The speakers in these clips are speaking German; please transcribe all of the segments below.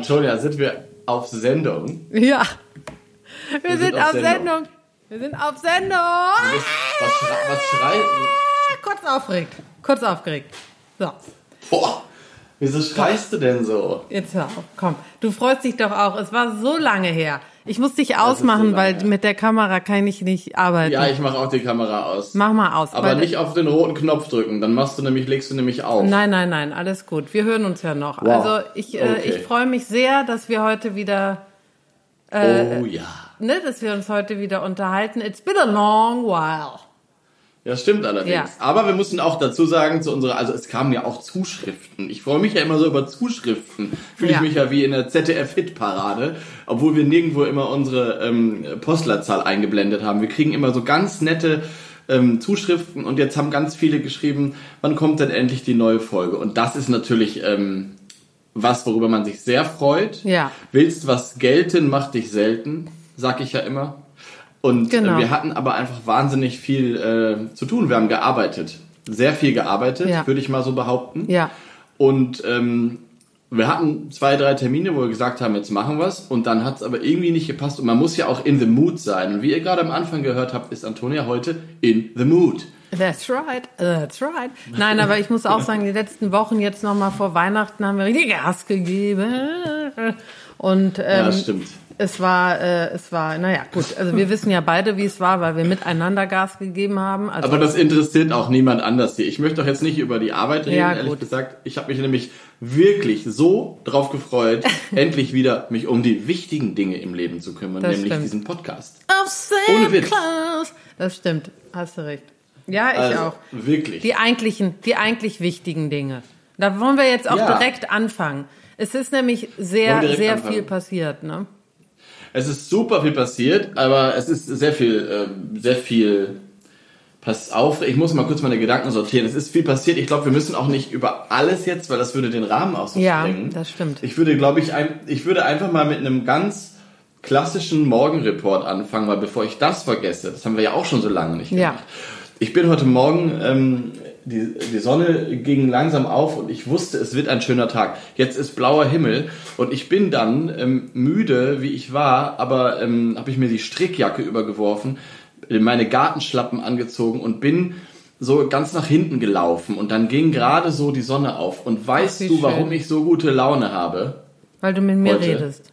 Antonia, sind wir auf Sendung? Ja, wir, wir sind, sind, auf Sendung. Sendung. Wir sind auf Sendung. Was, was, schrei, was schreit? Kurz aufgeregt. Kurz aufgeregt. So. Boah, wieso schreist du denn so? Jetzt hör auf, komm. Du freust dich doch auch. Es war so lange her. Ich muss dich ausmachen, so weil mit der Kamera kann ich nicht arbeiten. Ja, ich mache auch die Kamera aus. Mach mal aus. Aber nicht auf den roten Knopf drücken, dann machst du nämlich, legst du nämlich auf. Nein, nein, nein, alles gut. Wir hören uns ja noch. Wow. Also ich, äh, okay. ich freue mich sehr, dass wir heute wieder. Äh, oh ja. Ne, dass wir uns heute wieder unterhalten. It's been a long while. Ja, stimmt allerdings. Ja. Aber wir mussten auch dazu sagen, zu unserer, also es kamen ja auch Zuschriften. Ich freue mich ja immer so über Zuschriften. Fühle ja. ich mich ja wie in der ZDF-Hit-Parade, obwohl wir nirgendwo immer unsere ähm, Postlerzahl eingeblendet haben. Wir kriegen immer so ganz nette ähm, Zuschriften und jetzt haben ganz viele geschrieben, wann kommt denn endlich die neue Folge? Und das ist natürlich ähm, was, worüber man sich sehr freut. Ja. Willst was gelten, mach dich selten, sag ich ja immer. Und genau. wir hatten aber einfach wahnsinnig viel äh, zu tun. Wir haben gearbeitet. Sehr viel gearbeitet, ja. würde ich mal so behaupten. Ja. Und ähm, wir hatten zwei, drei Termine, wo wir gesagt haben, jetzt machen wir's. Und dann hat es aber irgendwie nicht gepasst. Und man muss ja auch in the mood sein. Und wie ihr gerade am Anfang gehört habt, ist Antonia heute in the mood. That's right, that's right. Nein, aber ich muss auch sagen, die letzten Wochen jetzt nochmal vor Weihnachten haben wir richtig Gas gegeben. Und ähm, ja, stimmt es war, äh, es war, naja, gut. Also wir wissen ja beide, wie es war, weil wir miteinander Gas gegeben haben. Also Aber das interessiert auch niemand anders hier. Ich möchte doch jetzt nicht über die Arbeit reden, ja, ehrlich gesagt. Ich habe mich nämlich wirklich so drauf gefreut, endlich wieder mich um die wichtigen Dinge im Leben zu kümmern, das nämlich stimmt. diesen Podcast. Ohne Witz. Das stimmt, hast du recht. Ja, ich also, auch. Wirklich. Die eigentlichen, die eigentlich wichtigen Dinge. Da wollen wir jetzt auch ja. direkt anfangen. Es ist nämlich sehr, sehr anfangen. viel passiert, ne? Es ist super viel passiert, aber es ist sehr viel, äh, sehr viel. Pass auf, ich muss mal kurz meine Gedanken sortieren. Es ist viel passiert. Ich glaube, wir müssen auch nicht über alles jetzt, weil das würde den Rahmen auch so ja, sprengen. Ja, das stimmt. Ich würde, glaube ich, ein, ich würde einfach mal mit einem ganz klassischen Morgenreport anfangen, weil bevor ich das vergesse, das haben wir ja auch schon so lange nicht gemacht. Ja. Ich bin heute Morgen ähm, die, die Sonne ging langsam auf und ich wusste, es wird ein schöner Tag. Jetzt ist blauer Himmel und ich bin dann ähm, müde, wie ich war, aber ähm, habe ich mir die Strickjacke übergeworfen, meine Gartenschlappen angezogen und bin so ganz nach hinten gelaufen und dann ging gerade so die Sonne auf. Und weißt Ach, du, warum schön. ich so gute Laune habe? Weil du mit mir heute? redest.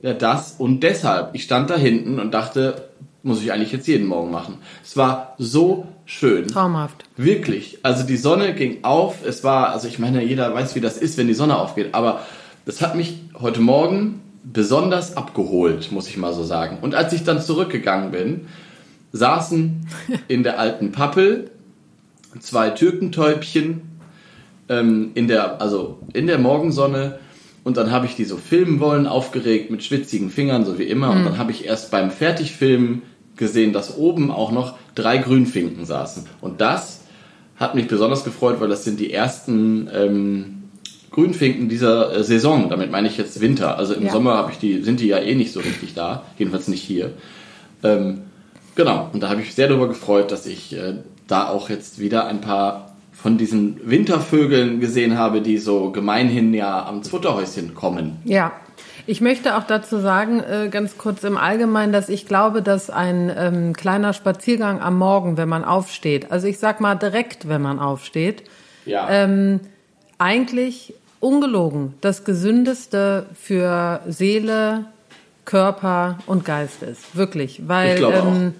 Ja, das und deshalb. Ich stand da hinten und dachte, muss ich eigentlich jetzt jeden Morgen machen. Es war so schön. Traumhaft. Wirklich. Also die Sonne ging auf. Es war, also ich meine, jeder weiß, wie das ist, wenn die Sonne aufgeht. Aber das hat mich heute Morgen besonders abgeholt, muss ich mal so sagen. Und als ich dann zurückgegangen bin, saßen in der alten Pappel zwei Türkentäubchen ähm, in der, also in der Morgensonne. Und dann habe ich die so filmen wollen, aufgeregt mit schwitzigen Fingern, so wie immer. Mhm. Und dann habe ich erst beim Fertigfilmen gesehen, dass oben auch noch drei Grünfinken saßen. Und das hat mich besonders gefreut, weil das sind die ersten ähm, Grünfinken dieser äh, Saison. Damit meine ich jetzt Winter. Also im ja. Sommer die, sind die ja eh nicht so richtig da, jedenfalls nicht hier. Ähm, genau. Und da habe ich mich sehr darüber gefreut, dass ich äh, da auch jetzt wieder ein paar von diesen Wintervögeln gesehen habe, die so gemeinhin ja am Futterhäuschen kommen. Ja, ich möchte auch dazu sagen, äh, ganz kurz im Allgemeinen, dass ich glaube, dass ein ähm, kleiner Spaziergang am Morgen, wenn man aufsteht, also ich sag mal direkt, wenn man aufsteht, ja. ähm, eigentlich ungelogen das Gesündeste für Seele, Körper und Geist ist. Wirklich. Weil, ich ähm,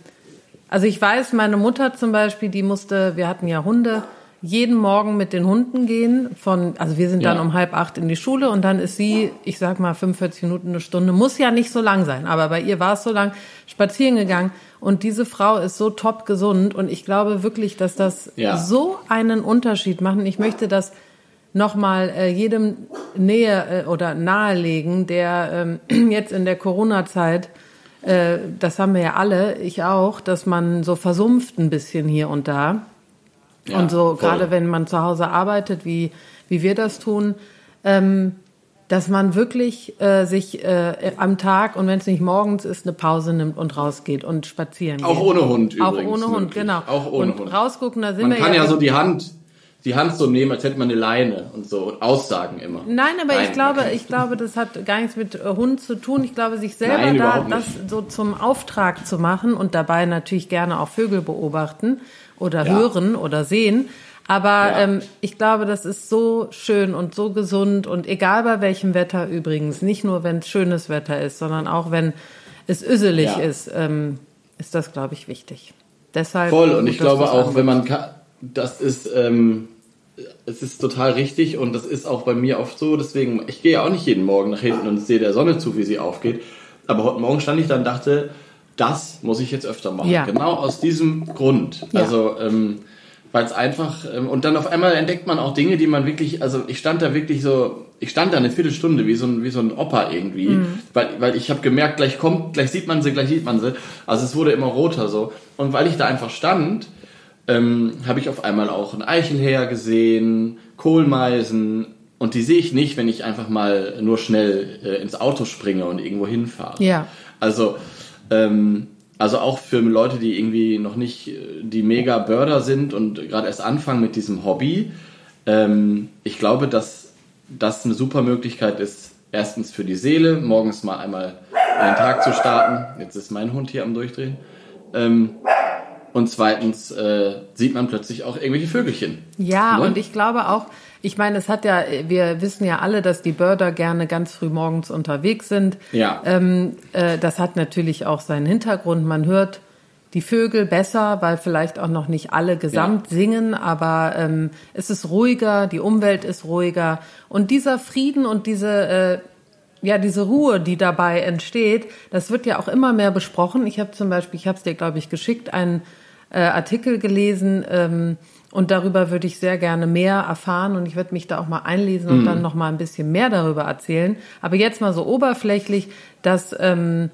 also ich weiß, meine Mutter zum Beispiel, die musste, wir hatten ja Hunde, jeden Morgen mit den Hunden gehen. Von, also wir sind dann ja. um halb acht in die Schule und dann ist sie, ich sag mal 45 Minuten, eine Stunde, muss ja nicht so lang sein, aber bei ihr war es so lang, spazieren gegangen. Und diese Frau ist so top gesund und ich glaube wirklich, dass das ja. so einen Unterschied macht. Und ich möchte das nochmal äh, jedem näher äh, oder nahelegen, der ähm, jetzt in der Corona-Zeit äh, das haben wir ja alle, ich auch, dass man so versumpft ein bisschen hier und da ja, und so, gerade wenn man zu Hause arbeitet, wie, wie wir das tun, ähm, dass man wirklich äh, sich äh, am Tag und wenn es nicht morgens ist, eine Pause nimmt und rausgeht und spazieren Auch geht. ohne Hund Auch übrigens. Auch ohne Hund, genau. Auch ohne und Hund. rausgucken, da sind man wir kann ja, ja so die Hand die Hand so nehmen, als hätte man eine Leine und so und Aussagen immer. Nein, aber Nein, ich glaube, ich glaube, das hat gar nichts mit äh, Hund zu tun. Ich glaube, sich selber Nein, da das so zum Auftrag zu machen und dabei natürlich gerne auch Vögel beobachten oder Ja. hören oder sehen. Aber Ja. ähm, ich glaube, das ist so schön und so gesund und egal bei welchem Wetter übrigens, nicht nur wenn es schönes Wetter ist, sondern auch wenn es üsselig Ja. ist, ähm, ist das, glaube ich, wichtig. Deshalb Voll, und ich glaube auch, wenn man kann, das ist, ähm, es ist total richtig und das ist auch bei mir oft so, deswegen, ich gehe ja auch nicht jeden Morgen nach hinten und sehe der Sonne zu, wie sie aufgeht, aber heute Morgen stand ich da und dachte, das muss ich jetzt öfter machen. Ja. Genau aus diesem Grund. Ja. Also, ähm, weil es einfach, ähm, und dann auf einmal entdeckt man auch Dinge, die man wirklich, also ich stand da wirklich so, ich stand da eine Viertelstunde wie so ein, wie so ein Opa irgendwie, Mhm. weil, weil ich habe gemerkt, gleich kommt, gleich sieht man sie, gleich sieht man sie. Also es wurde immer roter so. Und weil ich da einfach stand, ähm, habe ich auf einmal auch einen Eichelherr gesehen, Kohlmeisen. Und die sehe ich nicht, wenn ich einfach mal nur schnell äh, ins Auto springe und irgendwo hinfahre. Ja. Also, ähm, also auch für Leute, die irgendwie noch nicht äh, die mega Börder sind und gerade erst anfangen mit diesem Hobby. Ähm, ich glaube, dass das eine super Möglichkeit ist, erstens für die Seele, morgens mal einmal in den Tag zu starten. Jetzt ist mein Hund hier am Durchdrehen. Ähm, und zweitens äh, sieht man plötzlich auch irgendwelche Vögelchen. Ja, Ne? und ich glaube auch, ich meine, es hat ja, wir wissen ja alle, dass die Börder gerne ganz früh morgens unterwegs sind. Ja. Ähm, äh, das hat natürlich auch seinen Hintergrund. Man hört die Vögel besser, weil vielleicht auch noch nicht alle gesamt singen, aber ähm, es ist ruhiger, die Umwelt ist ruhiger. Und dieser Frieden und diese, äh, ja, diese Ruhe, die dabei entsteht, das wird ja auch immer mehr besprochen. Ich habe zum Beispiel, ich habe es dir, glaube ich, geschickt, einen äh, Artikel gelesen ähm, und darüber würde ich sehr gerne mehr erfahren und ich werde mich da auch mal einlesen und dann noch mal ein bisschen mehr darüber erzählen. Aber jetzt mal so oberflächlich, dass ähm,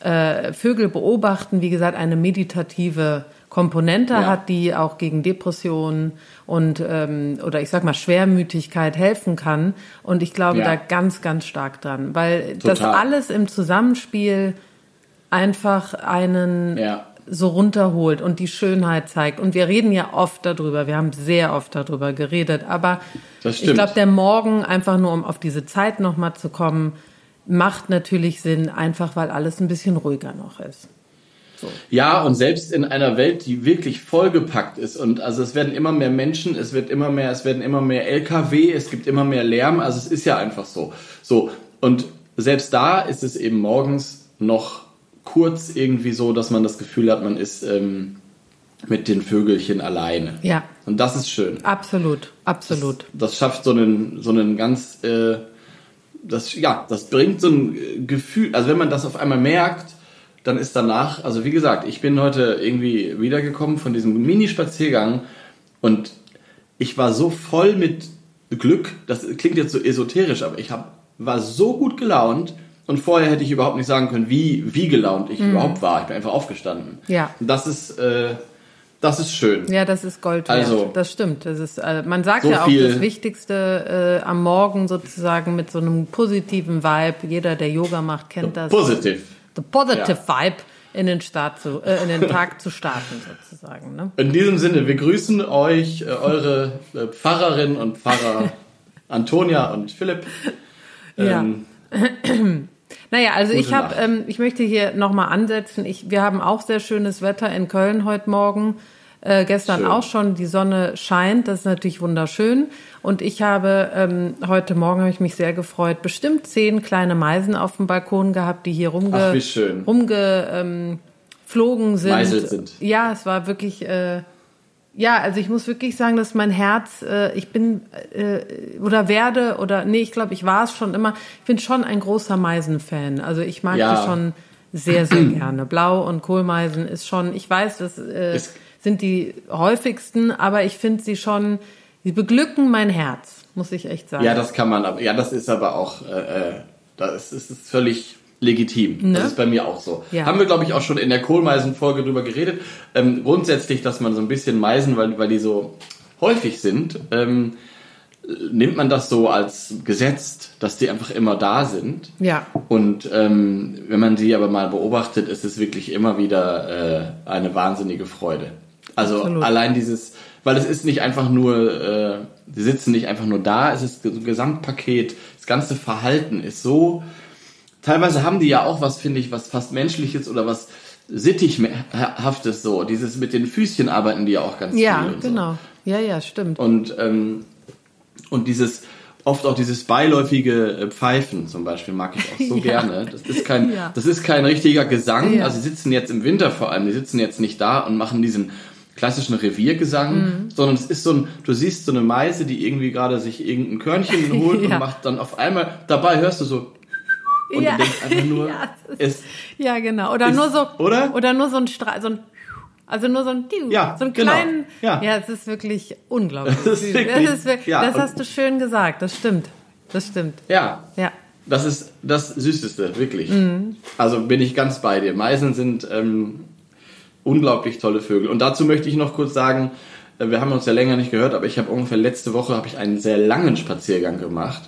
äh, Vögel beobachten, wie gesagt, eine meditative Komponente Ja. hat, die auch gegen Depressionen und ähm, oder ich sag mal Schwermütigkeit helfen kann. Und ich glaube Ja. da ganz, ganz stark dran, weil das Total. alles im Zusammenspiel einfach einen Ja. So runterholt und die Schönheit zeigt. Und wir reden ja oft darüber, wir haben sehr oft darüber geredet, aber ich glaube, der Morgen, einfach nur um auf diese Zeit nochmal zu kommen, macht natürlich Sinn, einfach weil alles ein bisschen ruhiger noch ist. Ja, und selbst in einer Welt, die wirklich vollgepackt ist und also es werden immer mehr Menschen, es wird immer mehr, es werden immer mehr LKW, es gibt immer mehr Lärm, also es ist ja einfach so. So und selbst da ist es eben morgens noch kurz irgendwie so, dass man das Gefühl hat, man ist ähm, mit den Vögelchen alleine. Ja. Und das ist schön. Absolut, absolut. Das schafft so einen, so einen ganz, äh, das, ja, das bringt so ein äh, Gefühl, also wenn man das auf einmal merkt, dann ist danach, also wie gesagt, ich bin heute irgendwie wiedergekommen von diesem Mini-Spaziergang und ich war so voll mit Glück, das klingt jetzt so esoterisch, aber ich hab, war so gut gelaunt und vorher hätte ich überhaupt nicht sagen können, wie, wie gelaunt ich überhaupt war. Ich bin einfach aufgestanden. Mhm. Ja. Das ist, äh, das ist schön. Ja, das ist Gold wert. Also- das stimmt. Das ist, äh, man sagt So ja auch, das Wichtigste äh, am Morgen sozusagen mit so einem positiven Vibe. Jeder, der Yoga macht, kennt das. Positiv. The positive Vibe in den Start zu, äh, in den Tag zu starten sozusagen. Ne? In diesem Sinne, wir grüßen euch, äh, eure äh, Pfarrerin und Pfarrer Antonia und Philipp. Ähm, Naja, also Gute ich habe, ähm, ich möchte hier nochmal ansetzen. Ich, wir haben auch sehr schönes Wetter in Köln heute Morgen. Äh, gestern Schön. auch schon. Die Sonne scheint, das ist natürlich wunderschön. Und ich habe ähm, heute Morgen habe ich mich sehr gefreut. Bestimmt zehn kleine Meisen auf dem Balkon gehabt, die hier rumge Ach, wie schön. rumge ähm, sind. Sind. Ja, es war wirklich. Äh, ja, also ich muss wirklich sagen, dass mein Herz, äh, ich bin äh, oder werde oder nee, ich glaube, ich war es schon immer. Ich bin schon ein großer Meisenfan. Also ich mag Ja. die schon sehr, sehr gerne. Blau und Kohlmeisen ist schon. Ich weiß, das äh, sind die häufigsten, aber ich finde sie schon. Sie beglücken mein Herz, muss ich echt sagen. ja, das kann man, aber ja, das ist aber auch, äh, äh, das ist, ist völlig legitim. Ne? Das ist bei mir auch so. Ja. Haben wir, glaube ich, auch schon in der Kohlmeisen-Folge drüber geredet. Ähm, grundsätzlich, dass man so ein bisschen Meisen, weil, weil die so häufig sind, ähm, nimmt man das so als gesetzt, dass die einfach immer da sind. Ja. Und ähm, wenn man sie aber mal beobachtet, ist es wirklich immer wieder äh, eine wahnsinnige Freude. Also Absolut. allein dieses, weil es ist nicht einfach nur, äh, die sitzen nicht einfach nur da, es ist so ein Gesamtpaket, das ganze Verhalten ist so. Teilweise haben die ja auch was, finde ich, was fast menschliches oder was sittighaftes so. Dieses mit den Füßchen arbeiten die ja auch ganz Ja, viel. so. genau. Ja, ja, stimmt. Und, ähm, und dieses, oft auch dieses beiläufige äh, Pfeifen zum Beispiel mag ich auch so Ja. gerne. Das ist kein, Ja. das ist kein richtiger Gesang. Ja. Also sie sitzen jetzt im Winter vor allem, die sitzen jetzt nicht da und machen diesen klassischen Reviergesang, Mhm. sondern es ist so ein, du siehst so eine Meise, die irgendwie gerade sich irgendein Körnchen holt Ja. und macht dann auf einmal, dabei hörst du so, und Ja. du denkst einfach nur, Ja, ist- es, Ja, genau. Oder Ist- nur so, oder? Oder nur so ein Strahl, so ein, also nur so ein, Ja, so einen genau. kleinen, Ja. ja, es ist wirklich unglaublich. Das ist wirklich- das, ist ja, das hast du schön gesagt, das stimmt. Das stimmt. ja, Ja. Das ist das Süßeste, wirklich. Mhm. Also bin ich ganz bei dir. Meisen sind ähm, unglaublich tolle Vögel. Und dazu möchte ich noch kurz sagen, äh, wir haben uns ja länger nicht gehört, aber ich habe ungefähr letzte Woche habe ich einen sehr langen Spaziergang gemacht.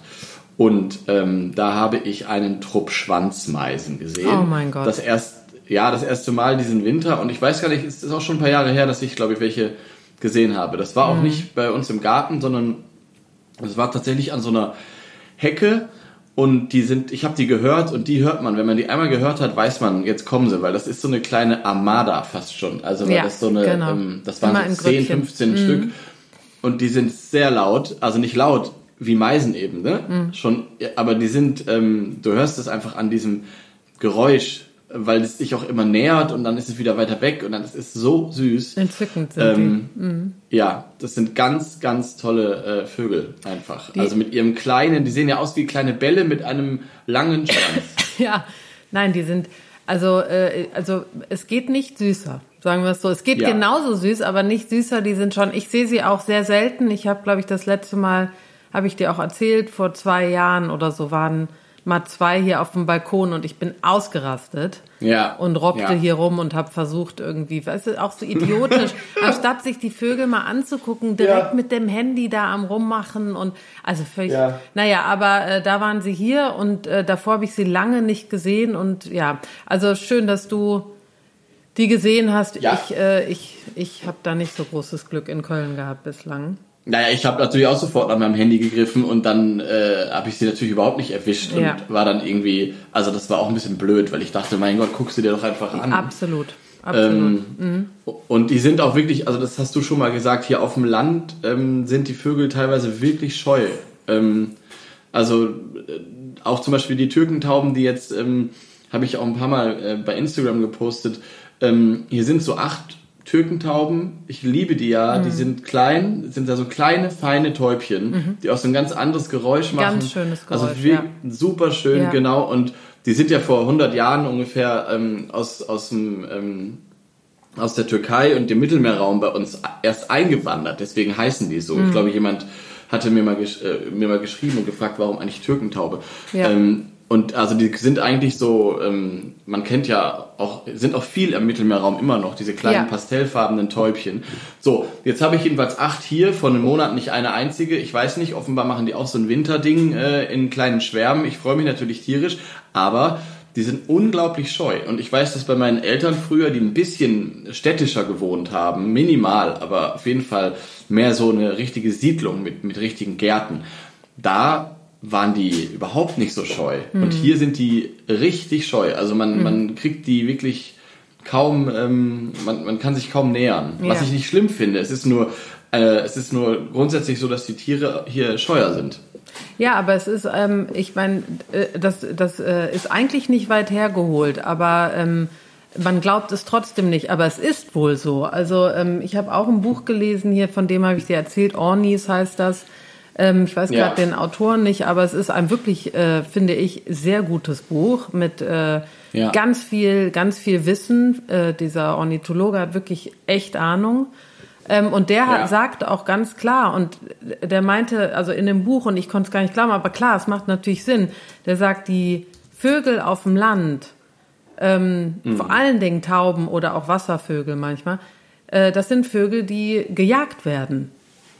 Und ähm, da habe ich einen Trupp Schwanzmeisen gesehen. Oh mein Gott. Das erst, ja, das erste Mal diesen Winter. Und ich weiß gar nicht, es ist auch schon ein paar Jahre her, dass ich, glaube ich, welche gesehen habe. Das war auch nicht bei uns im Garten, sondern es war tatsächlich an so einer Hecke und die sind, ich habe die gehört und die hört man. Wenn man die einmal gehört hat, weiß man, jetzt kommen sie, weil das ist so eine kleine Armada fast schon. Also Ja, das ist so eine, genau. ähm, das waren so 10, Grüppchen. 15 Stück und die sind sehr laut, also nicht laut wie Meisen eben, ne? Mhm. Schon, aber die sind, ähm, du hörst es einfach an diesem Geräusch, weil es sich auch immer nähert und dann ist es wieder weiter weg und dann ist es so süß. Entzückend sind Ähm, Ja, das sind ganz, ganz tolle äh, Vögel einfach. Die- also mit ihrem kleinen, die sehen ja aus wie kleine Bälle mit einem langen Schwanz. die. Ja, nein, die sind, also, äh, also es geht nicht süßer, sagen wir es so. Es geht Ja. genauso süß, aber nicht süßer. Die sind schon, ich sehe sie auch sehr selten. Ich habe, glaube ich, das letzte Mal, habe ich dir auch erzählt, vor zwei Jahren oder so waren mal zwei hier auf dem Balkon und ich bin ausgerastet. Ja. und robbte ja. hier rum und habe versucht irgendwie, weißt du, auch so idiotisch, anstatt sich die Vögel mal anzugucken, direkt Ja. mit dem Handy da am rummachen und also völlig, Ja. naja, aber äh, da waren sie hier und äh, davor habe ich sie lange nicht gesehen und ja, also schön, dass du die gesehen hast. Ich, äh, ich, ich habe da nicht so großes Glück in Köln gehabt bislang. Naja, ich habe natürlich auch sofort nach meinem Handy gegriffen und dann äh, habe ich sie natürlich überhaupt nicht erwischt und Ja. war dann irgendwie, also das war auch ein bisschen blöd, weil ich dachte, mein Gott, guck sie dir doch einfach an. Absolut, absolut. Ähm, Und die sind auch wirklich, also das hast du schon mal gesagt, hier auf dem Land ähm, sind die Vögel teilweise wirklich scheu. Ähm, also äh, auch zum Beispiel die Türkentauben, die jetzt, ähm, habe ich auch ein paar Mal äh, bei Instagram gepostet, ähm, hier sind so acht Türkentauben, ich liebe die ja, Mhm. die sind klein, sind da so kleine, feine Täubchen, die auch so ein ganz anderes Geräusch machen. Ganz schönes Also Geräusch, wie, ja. super schön, Ja. genau. Und die sind ja vor 100 Jahren ungefähr ähm, aus, aus dem ähm, aus der Türkei und dem Mittelmeerraum bei uns erst eingewandert. Deswegen heißen die so. Mhm. Ich glaube, jemand hatte mir mal, gesch äh, mir mal geschrieben und gefragt, warum eigentlich Türkentaube. Ja. Ähm, und also die sind eigentlich so, ähm, man kennt ja auch, sind auch viel im Mittelmeerraum immer noch, diese kleinen Ja. pastellfarbenen Täubchen. So, jetzt habe ich jedenfalls acht hier, vor einem Monat nicht eine einzige. Ich weiß nicht, offenbar machen die auch so ein Winterding äh, in kleinen Schwärmen. Ich freue mich natürlich tierisch, aber die sind unglaublich scheu. Und ich weiß, dass bei meinen Eltern früher, die ein bisschen städtischer gewohnt haben, minimal, aber auf jeden Fall mehr so eine richtige Siedlung mit, mit richtigen Gärten, da waren die überhaupt nicht so scheu. Und hier sind die richtig scheu. Also man, man kriegt die wirklich kaum, ähm, man, man kann sich kaum nähern. Was Ja. ich nicht schlimm finde. Es ist nur, äh, es ist nur grundsätzlich so, dass die Tiere hier scheuer sind. Ja, aber es ist, ähm, ich meine, äh, das, das äh, ist eigentlich nicht weit hergeholt, aber ähm, man glaubt es trotzdem nicht, aber es ist wohl so. Also ähm, ich habe auch ein Buch gelesen hier, von dem habe ich dir erzählt, Ornis heißt das. Ähm, ich weiß Ja. gerade den Autoren nicht, aber es ist ein wirklich, äh, finde ich, sehr gutes Buch mit äh, Ja. ganz viel, ganz viel Wissen. Äh, dieser Ornithologe hat wirklich echt Ahnung. Ähm, und der hat, Ja. sagt auch ganz klar, und der meinte, also in dem Buch, und ich konnte es gar nicht glauben, aber klar, es macht natürlich Sinn, der sagt, die Vögel auf dem Land, ähm, Mhm. vor allen Dingen Tauben oder auch Wasservögel manchmal, äh, das sind Vögel, die gejagt werden.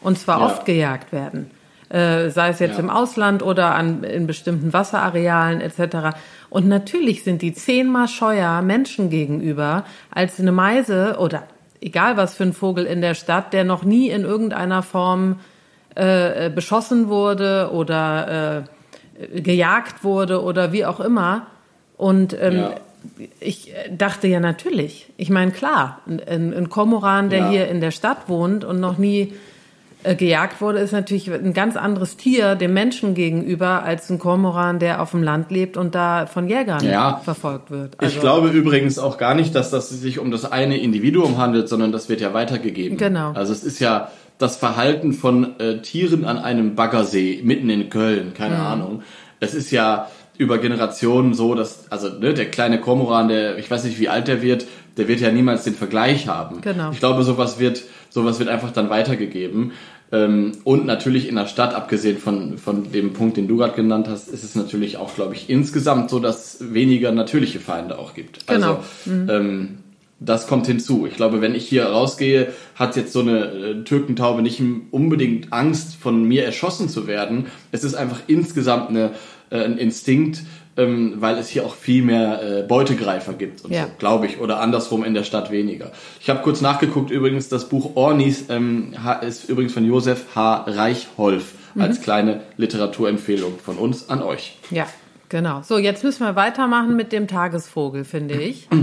Und zwar Ja. oft gejagt werden. Äh, sei es jetzt Ja. im Ausland oder an, in bestimmten Wasserarealen etc. Und natürlich sind die zehnmal scheuer Menschen gegenüber als eine Meise oder egal was für ein Vogel in der Stadt, der noch nie in irgendeiner Form äh, beschossen wurde oder äh, gejagt wurde oder wie auch immer. Und ähm, ja. ich dachte ja natürlich, ich meine klar, ein, ein Komoran, der ja. hier in der Stadt wohnt und noch nie gejagt wurde, ist natürlich ein ganz anderes Tier dem Menschen gegenüber als ein Kormoran, der auf dem Land lebt und da von Jägern ja. verfolgt wird. Also ich glaube übrigens auch gar nicht, dass das sich um das eine Individuum handelt, sondern das wird ja weitergegeben. Genau. Also es ist ja das Verhalten von äh, Tieren an einem Baggersee mitten in Köln, keine mhm. Ahnung. Es ist ja über Generationen so, dass, also ne, der kleine Kormoran, der, ich weiß nicht, wie alt der wird, der wird ja niemals den Vergleich haben. Genau. Ich glaube, sowas wird, sowas wird einfach dann weitergegeben. Ähm, und natürlich in der Stadt, abgesehen von, von dem Punkt, den du gerade genannt hast, ist es natürlich auch, glaube ich, insgesamt so, dass es weniger natürliche Feinde auch gibt. Genau. Also, mhm. ähm, das kommt hinzu. Ich glaube, wenn ich hier rausgehe, hat jetzt so eine äh, Türkentaube nicht unbedingt Angst, von mir erschossen zu werden. Es ist einfach insgesamt eine, äh, ein Instinkt, ähm, weil es hier auch viel mehr äh, Beutegreifer gibt und ja. so, glaube ich. Oder andersrum in der Stadt weniger. Ich habe kurz nachgeguckt, übrigens, das Buch Ornis ähm, ist übrigens von Josef H. Reichholf mhm. als kleine Literaturempfehlung von uns an euch. Ja, genau. So, jetzt müssen wir weitermachen mit dem Tagesvogel, finde ich.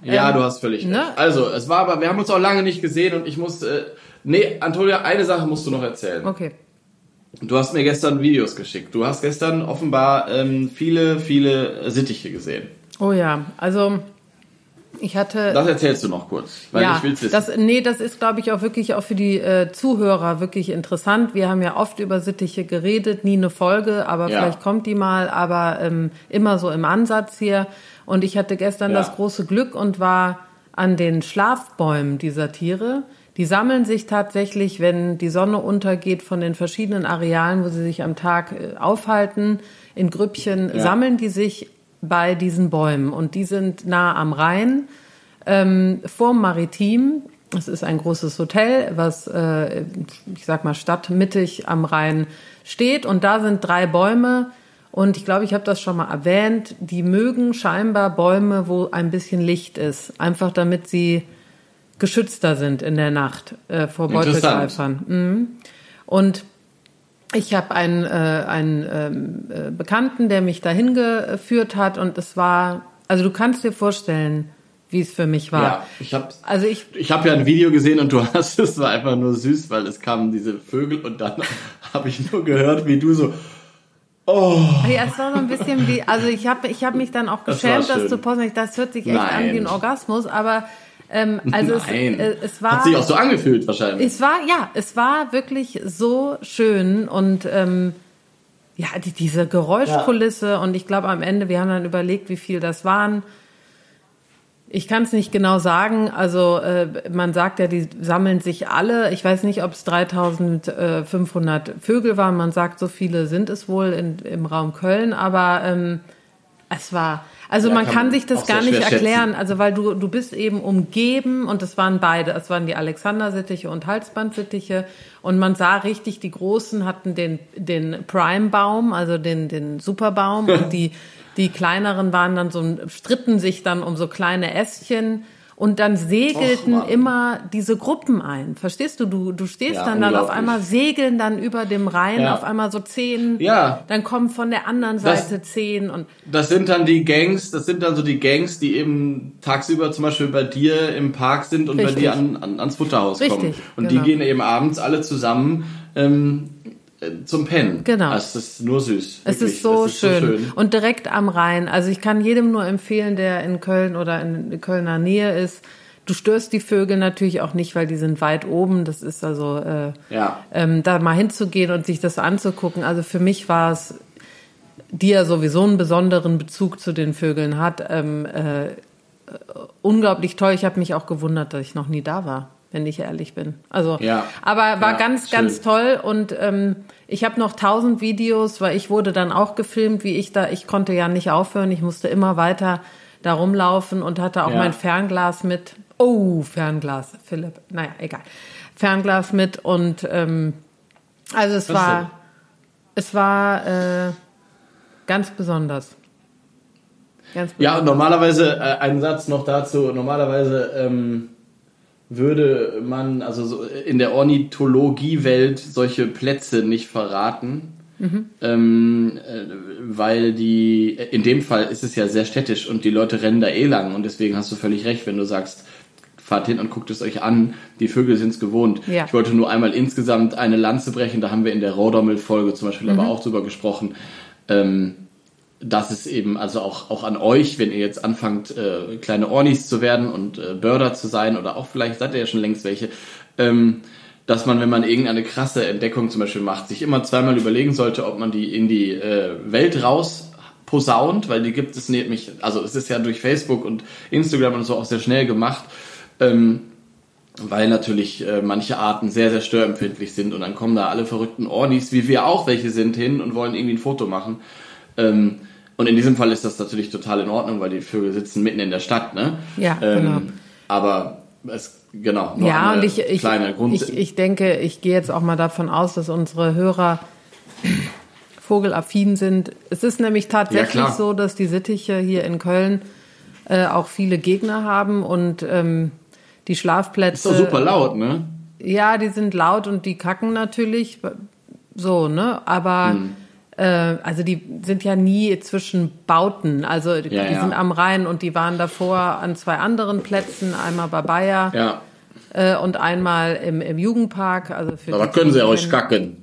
Ja, ähm, du hast völlig ne? recht. Also, es war aber, wir haben uns auch lange nicht gesehen und ich muss, äh, nee, Antonia, eine Sache musst du noch erzählen. Okay. Du hast mir gestern Videos geschickt. Du hast gestern offenbar ähm, viele, viele Sittiche gesehen. Oh ja, also ich hatte. Das erzählst du noch kurz, weil ja, ich will's wissen. Das, nee, das ist, glaube ich, auch wirklich auch für die äh, Zuhörer wirklich interessant. Wir haben ja oft über Sittiche geredet, nie eine Folge, aber ja. vielleicht kommt die mal, aber ähm, immer so im Ansatz hier. Und ich hatte gestern ja. das große Glück und war an den Schlafbäumen dieser Tiere. Die sammeln sich tatsächlich, wenn die Sonne untergeht, von den verschiedenen Arealen, wo sie sich am Tag äh, aufhalten, in Grüppchen, ja. sammeln die sich bei diesen Bäumen. Und die sind nah am Rhein, ähm, vorm Maritim. Es ist ein großes Hotel, was, äh, ich sag mal, stadtmittig am Rhein steht. Und da sind drei Bäume. Und ich glaube, ich habe das schon mal erwähnt. Die mögen scheinbar Bäume, wo ein bisschen Licht ist. Einfach damit sie geschützter sind in der Nacht äh, vor Beutegreifern. Mhm. Und ich habe einen, äh, einen ähm, äh, Bekannten, der mich dahin geführt hat und es war, also du kannst dir vorstellen, wie es für mich war. Ja, ich habe also ich, ich hab ja ein Video gesehen und du hast es war einfach nur süß, weil es kamen diese Vögel und dann habe ich nur gehört, wie du so Oh. Ja, es war so ein bisschen wie, also ich habe ich hab mich dann auch geschämt, das, das zu posten. Das hört sich echt Nein. an wie ein Orgasmus, aber ähm, also Nein. Es, äh, es war. Hat sich auch so angefühlt wahrscheinlich. Es war, ja, es war wirklich so schön und ähm, ja, die, diese Geräuschkulisse ja. und ich glaube am Ende, wir haben dann überlegt, wie viel das waren. Ich kann es nicht genau sagen. Also äh, man sagt ja, die sammeln sich alle. Ich weiß nicht, ob es 3500 Vögel waren. Man sagt, so viele sind es wohl in, im Raum Köln. Aber ähm, es war, also ja, man kann, kann sich das gar nicht erklären, also weil du, du bist eben umgeben und es waren beide, es waren die Alexandersittiche und Halsbandsittiche. Und man sah richtig, die Großen hatten den, den Prime-Baum, also den, den Superbaum. Und die, die kleineren waren dann so, stritten sich dann um so kleine Ästchen und dann segelten Och, immer diese Gruppen ein. Verstehst du? Du, du stehst ja, dann, dann auf einmal, segeln dann über dem Rhein, ja. auf einmal so zehn. Ja. Dann kommen von der anderen Seite das, zehn und. Das sind dann die Gangs, das sind dann so die Gangs, die eben tagsüber zum Beispiel bei dir im Park sind und Richtig. bei dir an, an, ans Futterhaus Richtig, kommen. Und genau. die gehen eben abends alle zusammen ähm, äh, zum Pennen. Genau. Es ist nur süß. Es ist, so, es ist schön. so schön. Und direkt am Rhein. Also ich kann jedem nur empfehlen, der in Köln oder in Kölner Nähe ist. Du störst die Vögel natürlich auch nicht, weil die sind weit oben. Das ist also äh, ja. ähm, da mal hinzugehen und sich das anzugucken. Also für mich war es, die ja sowieso einen besonderen Bezug zu den Vögeln hat, ähm, äh, unglaublich toll. Ich habe mich auch gewundert, dass ich noch nie da war wenn ich ehrlich bin. Also, ja. aber war ja, ganz, schön. ganz toll und ähm, ich habe noch tausend Videos, weil ich wurde dann auch gefilmt, wie ich da, ich konnte ja nicht aufhören, ich musste immer weiter da rumlaufen und hatte auch ja. mein Fernglas mit. Oh, Fernglas, Philipp. Naja, egal. Fernglas mit und ähm, also es Was war, denn? es war äh, ganz besonders. Ganz besonders. Ja, normalerweise äh, ein Satz noch dazu. Normalerweise ähm, würde man also so in der Ornithologie-Welt solche Plätze nicht verraten. Mhm. Ähm, äh, weil die, in dem Fall ist es ja sehr städtisch und die Leute rennen da eh lang und deswegen hast du völlig recht, wenn du sagst, fahrt hin und guckt es euch an, die Vögel sind es gewohnt. Ja. Ich wollte nur einmal insgesamt eine Lanze brechen, da haben wir in der Rodommel-Folge zum Beispiel mhm. aber auch drüber gesprochen, ähm, dass es eben also auch, auch an euch, wenn ihr jetzt anfangt, äh, kleine Ornis zu werden und äh, Börder zu sein oder auch vielleicht seid ihr ja schon längst welche, ähm, dass man, wenn man irgendeine krasse Entdeckung zum Beispiel macht, sich immer zweimal überlegen sollte, ob man die in die äh, Welt raus posaunt, weil die gibt es nämlich, also es ist ja durch Facebook und Instagram und so auch sehr schnell gemacht, ähm, weil natürlich äh, manche Arten sehr, sehr störempfindlich sind und dann kommen da alle verrückten Ornis, wie wir auch welche sind, hin und wollen irgendwie ein Foto machen. Ähm, und in diesem Fall ist das natürlich total in Ordnung, weil die Vögel sitzen mitten in der Stadt, ne? Ja, ähm, genau. Aber es, genau, nur ja, und ich, ich, ich, ich denke, ich gehe jetzt auch mal davon aus, dass unsere Hörer vogelaffin sind. Es ist nämlich tatsächlich ja, so, dass die Sittiche hier in Köln äh, auch viele Gegner haben und ähm, die Schlafplätze. Ist doch super laut, ne? Ja, die sind laut und die kacken natürlich. So, ne? Aber hm äh, also die sind ja nie zwischen Bauten. Also die, ja, die ja. sind am Rhein und die waren davor an zwei anderen Plätzen, einmal bei Bayer ja. äh, und einmal im, im Jugendpark. Also für Aber können sie euch kacken.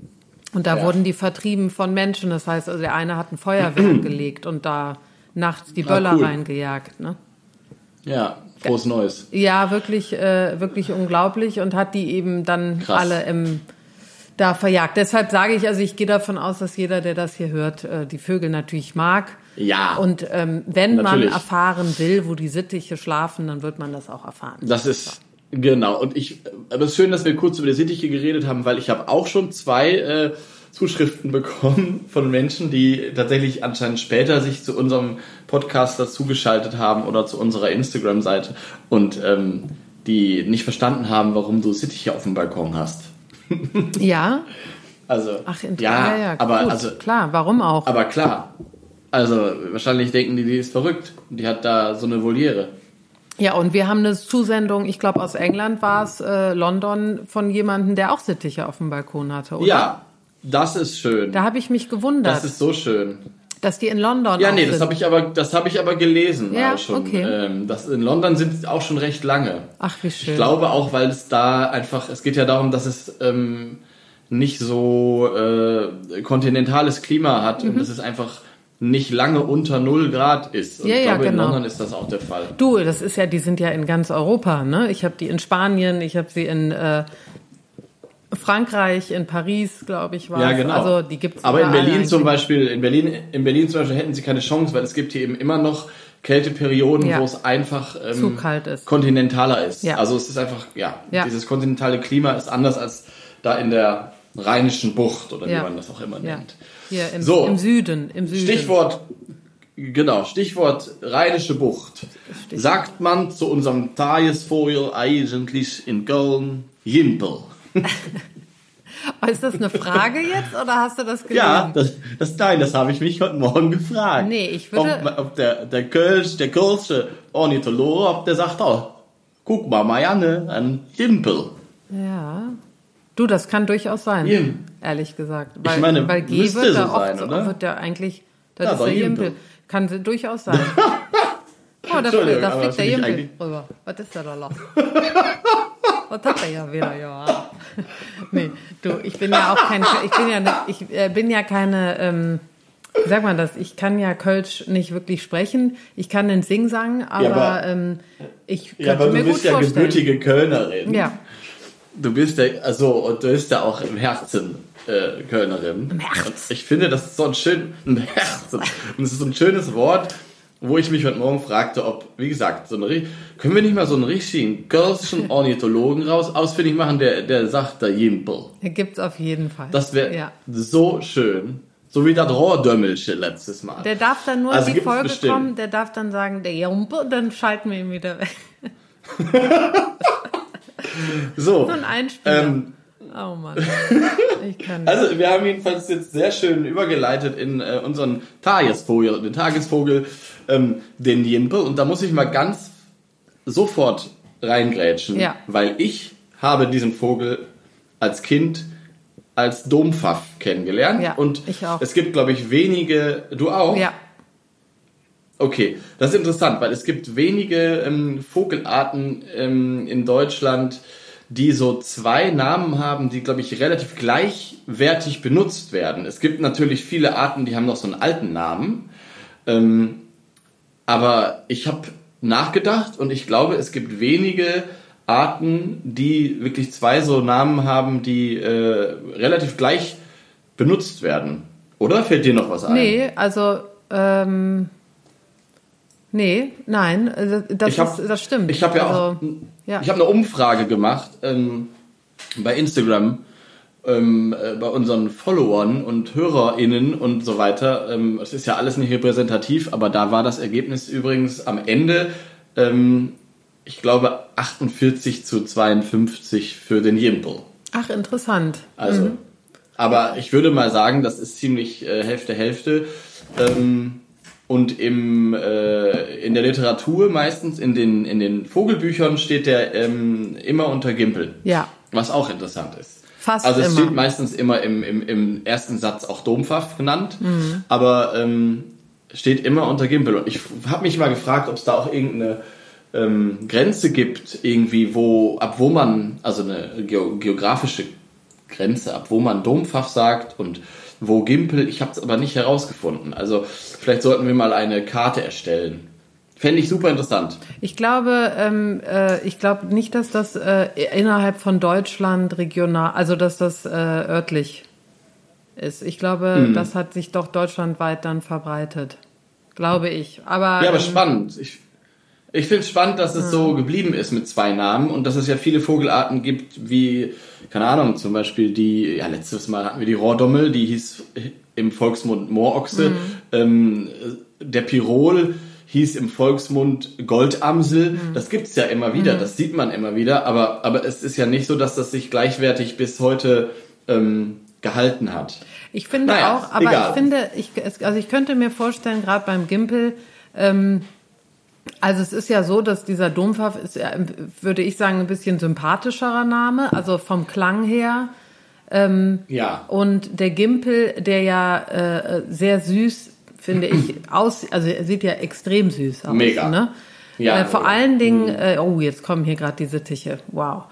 Und da wurden die vertrieben von Menschen. Das heißt, also der eine hat ein Feuerwehr gelegt und da nachts die Böller ah, cool. reingejagt. Ne? Ja, frohes Neues. Ja, wirklich, äh, wirklich unglaublich und hat die eben dann Krass. alle im da verjagt. Deshalb sage ich, also ich gehe davon aus, dass jeder, der das hier hört, äh, die Vögel natürlich mag. Ja. Und ähm, wenn natürlich. man erfahren will, wo die Sittiche schlafen, dann wird man das auch erfahren. Das ist genau. Und ich, aber es ist schön, dass wir kurz über die Sittiche geredet haben, weil ich habe auch schon zwei äh, Zuschriften bekommen von Menschen, die tatsächlich anscheinend später sich zu unserem Podcast dazugeschaltet haben oder zu unserer Instagram-Seite und ähm, die nicht verstanden haben, warum du Sittiche auf dem Balkon hast. Ja. Also, Ach, ja, ja, ja, aber gut, also klar, warum auch? Aber klar, also wahrscheinlich denken die, die ist verrückt. Die hat da so eine Voliere. Ja, und wir haben eine Zusendung, ich glaube aus England war es, äh, London, von jemandem, der auch Sittiche auf dem Balkon hatte, oder? Ja, das ist schön. Da habe ich mich gewundert. Das ist so schön. Dass die in London Ja, nee, das habe ich aber, das habe ich aber gelesen ja, schon. Okay. Ähm, das in London sind auch schon recht lange. Ach, wie schön. Ich glaube auch, weil es da einfach, es geht ja darum, dass es ähm, nicht so äh, kontinentales Klima hat mhm. und dass es einfach nicht lange unter 0 Grad ist. Und ja, ich glaube, ja, genau. in London ist das auch der Fall. Du, das ist ja, die sind ja in ganz Europa, ne? Ich habe die in Spanien, ich habe sie in äh, Frankreich, in Paris, glaube ich, war Ja, genau. Also die gibt's Aber in Berlin zum Beispiel, in Berlin, in Berlin zum Beispiel hätten sie keine Chance, weil es gibt hier eben immer noch Kälteperioden, ja. wo es einfach ähm, zu kalt ist. kontinentaler ist. Ja. Also es ist einfach, ja, ja, dieses kontinentale Klima ist anders als da in der Rheinischen Bucht oder wie man das auch immer nennt. Hier im, so, im Süden, im Süden. Stichwort Genau, Stichwort Rheinische Bucht. Stichwort. Sagt man zu unserem Tagesvogel eigentlich in Köln Jimpel. ist das eine Frage jetzt oder hast du das gelesen? Ja, das, das, nein, das habe ich mich heute Morgen gefragt. Nee, ich würde... Ob, ob der, der Kölsch, der Kölsche Ornithologe, ob der sagt, oh, guck mal, Marianne, ein Jimpel. Ja. Du, das kann durchaus sein, Jim. ehrlich gesagt. Weil, ich meine, weil G wird so da oft, sein, oder? wird ja eigentlich, das ja, ist der Jimpel. Kann durchaus sein. oh, da, da fliegt der Jimpel rüber. Was ist da da los? Was hat er ja wieder, ja. nee, du, ich bin ja auch kein, ich bin ja, ich äh, bin ja keine, ähm, wie sagt man das? Ich kann ja Kölsch nicht wirklich sprechen. Ich kann den Singsang, aber, ja, aber ähm, ich könnte ja, aber mir du bist ja gebürtige Kölnerin. Ja. Du bist ja, also, und du bist ja auch im Herzen äh, Kölnerin. Im Herzen. ich finde, das ist so ein schön, im Herzen. Und es ist so ein schönes Wort, wo ich mich heute Morgen fragte, ob, wie gesagt, so eine, können wir nicht mal so einen richtigen kölschen Ornithologen raus ausfindig machen, der, der sagt da Jimpel. Gibt's auf jeden Fall. Das wäre ja. so schön. So wie das Rohrdömmelsche letztes Mal. Der darf dann nur also in die Folge bestimmt. kommen, der darf dann sagen, der Jimpel, dann schalten wir ihn wieder weg. so. So ein Einspieler. Ähm, Oh Mann. Ich kann also wir haben jedenfalls jetzt sehr schön übergeleitet in äh, unseren Tagesvogel, den Tagesvogel, ähm, den Jimpel. Und da muss ich mal ganz sofort reingrätschen, Ja. weil ich habe diesen Vogel als Kind als Dompfaff kennengelernt. Ja, und ich auch. es gibt, glaube ich, wenige. Du auch? Ja, Okay, das ist interessant, weil es gibt wenige ähm, Vogelarten ähm, in Deutschland, die so zwei Namen haben, die, glaube ich, relativ gleichwertig benutzt werden. Es gibt natürlich viele Arten, die haben noch so einen alten Namen. Ähm, aber ich habe nachgedacht und ich glaube, es gibt wenige Arten, die wirklich zwei so Namen haben, die äh, relativ gleich benutzt werden. Oder fällt dir noch was ein? nee, also, ähm, nee, nein, äh, das, hab, ist, das stimmt. Ich habe ja also, auch, ja. ich habe eine Umfrage gemacht ähm, bei Instagram ähm, äh, bei unseren Followern und HörerInnen und so weiter. Ähm, es ist ja alles nicht repräsentativ, aber da war das Ergebnis übrigens am Ende, ähm, ich glaube, 48 zu 52 für den Jimpel. Ach, interessant. Also, Mhm. aber ich würde mal sagen, das ist ziemlich äh, Hälfte Hälfte. Ähm, und im, äh, in der Literatur meistens, in den, in den Vogelbüchern steht der ähm, immer unter Gimpel. Ja. Was auch interessant ist. Fast also es immer. steht meistens immer im, im, im ersten Satz auch Dompfaff genannt, Mhm. aber ähm, steht immer unter Gimpel. Und ich habe mich mal gefragt, ob es da auch irgendeine ähm, Grenze gibt, irgendwie, wo, ab wo man, also eine geo geografische Grenze, ab wo man Dompfaff sagt und wo Gimpel, ich habe es aber nicht herausgefunden. Also vielleicht sollten wir mal eine Karte erstellen. Fände ich super interessant. Ich glaube, ähm, äh, ich glaube nicht, dass das äh, innerhalb von Deutschland regional, also dass das äh, örtlich ist. Ich glaube, Mhm. das hat sich doch deutschlandweit dann verbreitet. Glaube ich. Aber, Ja, aber ähm, spannend. Ich, ich finde es spannend, dass es so geblieben ist mit zwei Namen und dass es ja viele Vogelarten gibt, wie, keine Ahnung, zum Beispiel die, ja, letztes Mal hatten wir die Rohrdommel, die hieß im Volksmund Moorochse. Ähm, der Pirol hieß im Volksmund Goldamsel. Das gibt's ja immer wieder, das sieht man immer wieder, aber, aber es ist ja nicht so, dass das sich gleichwertig bis heute ähm, gehalten hat. Ich finde Naja, auch, aber egal. ich finde, ich, also ich könnte mir vorstellen, gerade beim Gimpel, ähm, also es ist ja so, dass dieser Dompfaff ist, ja, würde ich sagen, ein bisschen sympathischerer Name, also vom Klang her. Ja. Und der Gimpel, der ja äh, sehr süß, finde ich, aus, also er sieht ja extrem süß aus. Mega. Ne? Ja, äh, vor mega. allen Dingen, äh, oh, jetzt kommen hier gerade die Sittiche. Wow.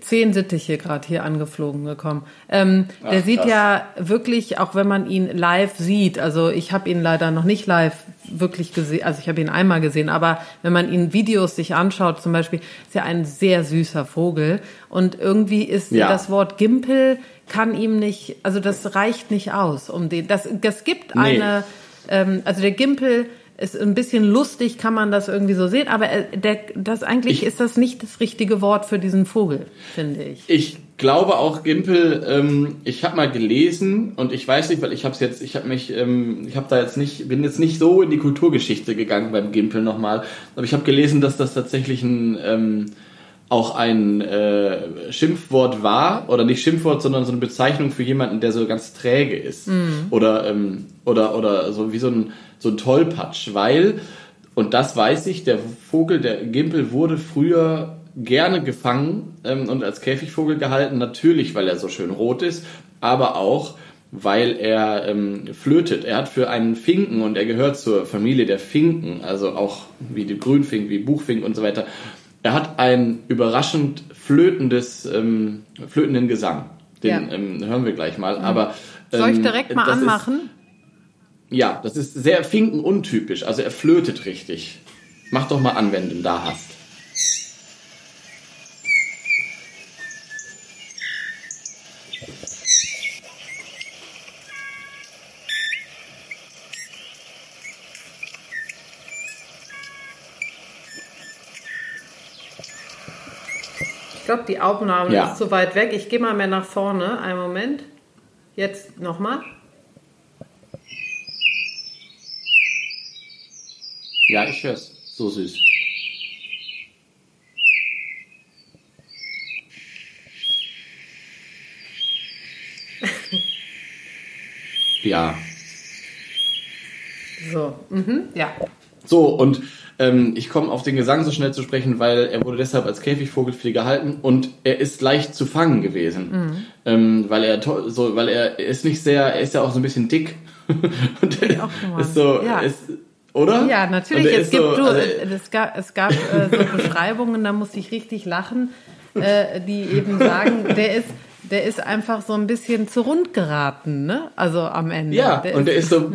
Zehn Sittiche gerade hier angeflogen gekommen. Ähm, der Ach, sieht krass. ja wirklich, auch wenn man ihn live sieht, also ich habe ihn leider noch nicht live wirklich gesehen, also ich habe ihn einmal gesehen, aber wenn man ihn Videos sich anschaut, zum Beispiel, ist ja ein sehr süßer Vogel und irgendwie ist Ja. das Wort Gimpel kann ihm nicht, also das reicht nicht aus, um den, das, das gibt Nee. eine, ähm, also der Gimpel ist ein bisschen lustig, kann man das irgendwie so sehen, aber äh, der, das eigentlich Ich- ist das nicht das richtige Wort für diesen Vogel, finde ich. Ich glaube auch Gimpel. Ähm, ich habe mal gelesen und ich weiß nicht, weil ich habe es jetzt, ich habe mich, ähm, ich habe da jetzt nicht, bin jetzt nicht so in die Kulturgeschichte gegangen beim Gimpel nochmal, aber ich habe gelesen, dass das tatsächlich ein ähm, auch ein äh, Schimpfwort war oder nicht Schimpfwort, sondern so eine Bezeichnung für jemanden, der so ganz träge ist oder ähm, oder oder so wie so ein so ein Tollpatsch, weil und das weiß ich, der Vogel, der Gimpel wurde früher gerne gefangen ähm, und als Käfigvogel gehalten, natürlich, weil er so schön rot ist, aber auch, weil er ähm, flötet. Er hat für einen Finken und er gehört zur Familie der Finken, also auch wie die Grünfinken, wie Buchfinken und so weiter. Er hat ein überraschend flötendes, ähm, flötenden Gesang. Den Ja. ähm, hören wir gleich mal. Aber Soll ich ähm, direkt mal das ist- anmachen? ja, das ist sehr finkenuntypisch. Also er flötet richtig. Mach doch mal an, wenn du ihn da hast. Glaube, die Aufnahme Ja. ist zu weit weg. Ich gehe mal mehr nach vorne. Einen Moment. Jetzt nochmal. Ja, ich hör's. So süß. ja, So, mhm, ja. So, und ähm, ich komme auf den Gesang so schnell zu sprechen, weil er wurde deshalb als Käfigvogel viel gehalten und er ist leicht zu fangen gewesen. Mhm. Ähm, weil er so, weil er ist nicht sehr, er ist ja auch so ein bisschen dick. und er auch ist so, ja. ist, oder? Ja, natürlich. Es, gibt, so, du, also, es gab, es gab äh, so Beschreibungen, da musste ich richtig lachen, äh, die eben sagen, der ist, der ist einfach so ein bisschen zu rund geraten, ne? Also am Ende. Ja, der und der ist so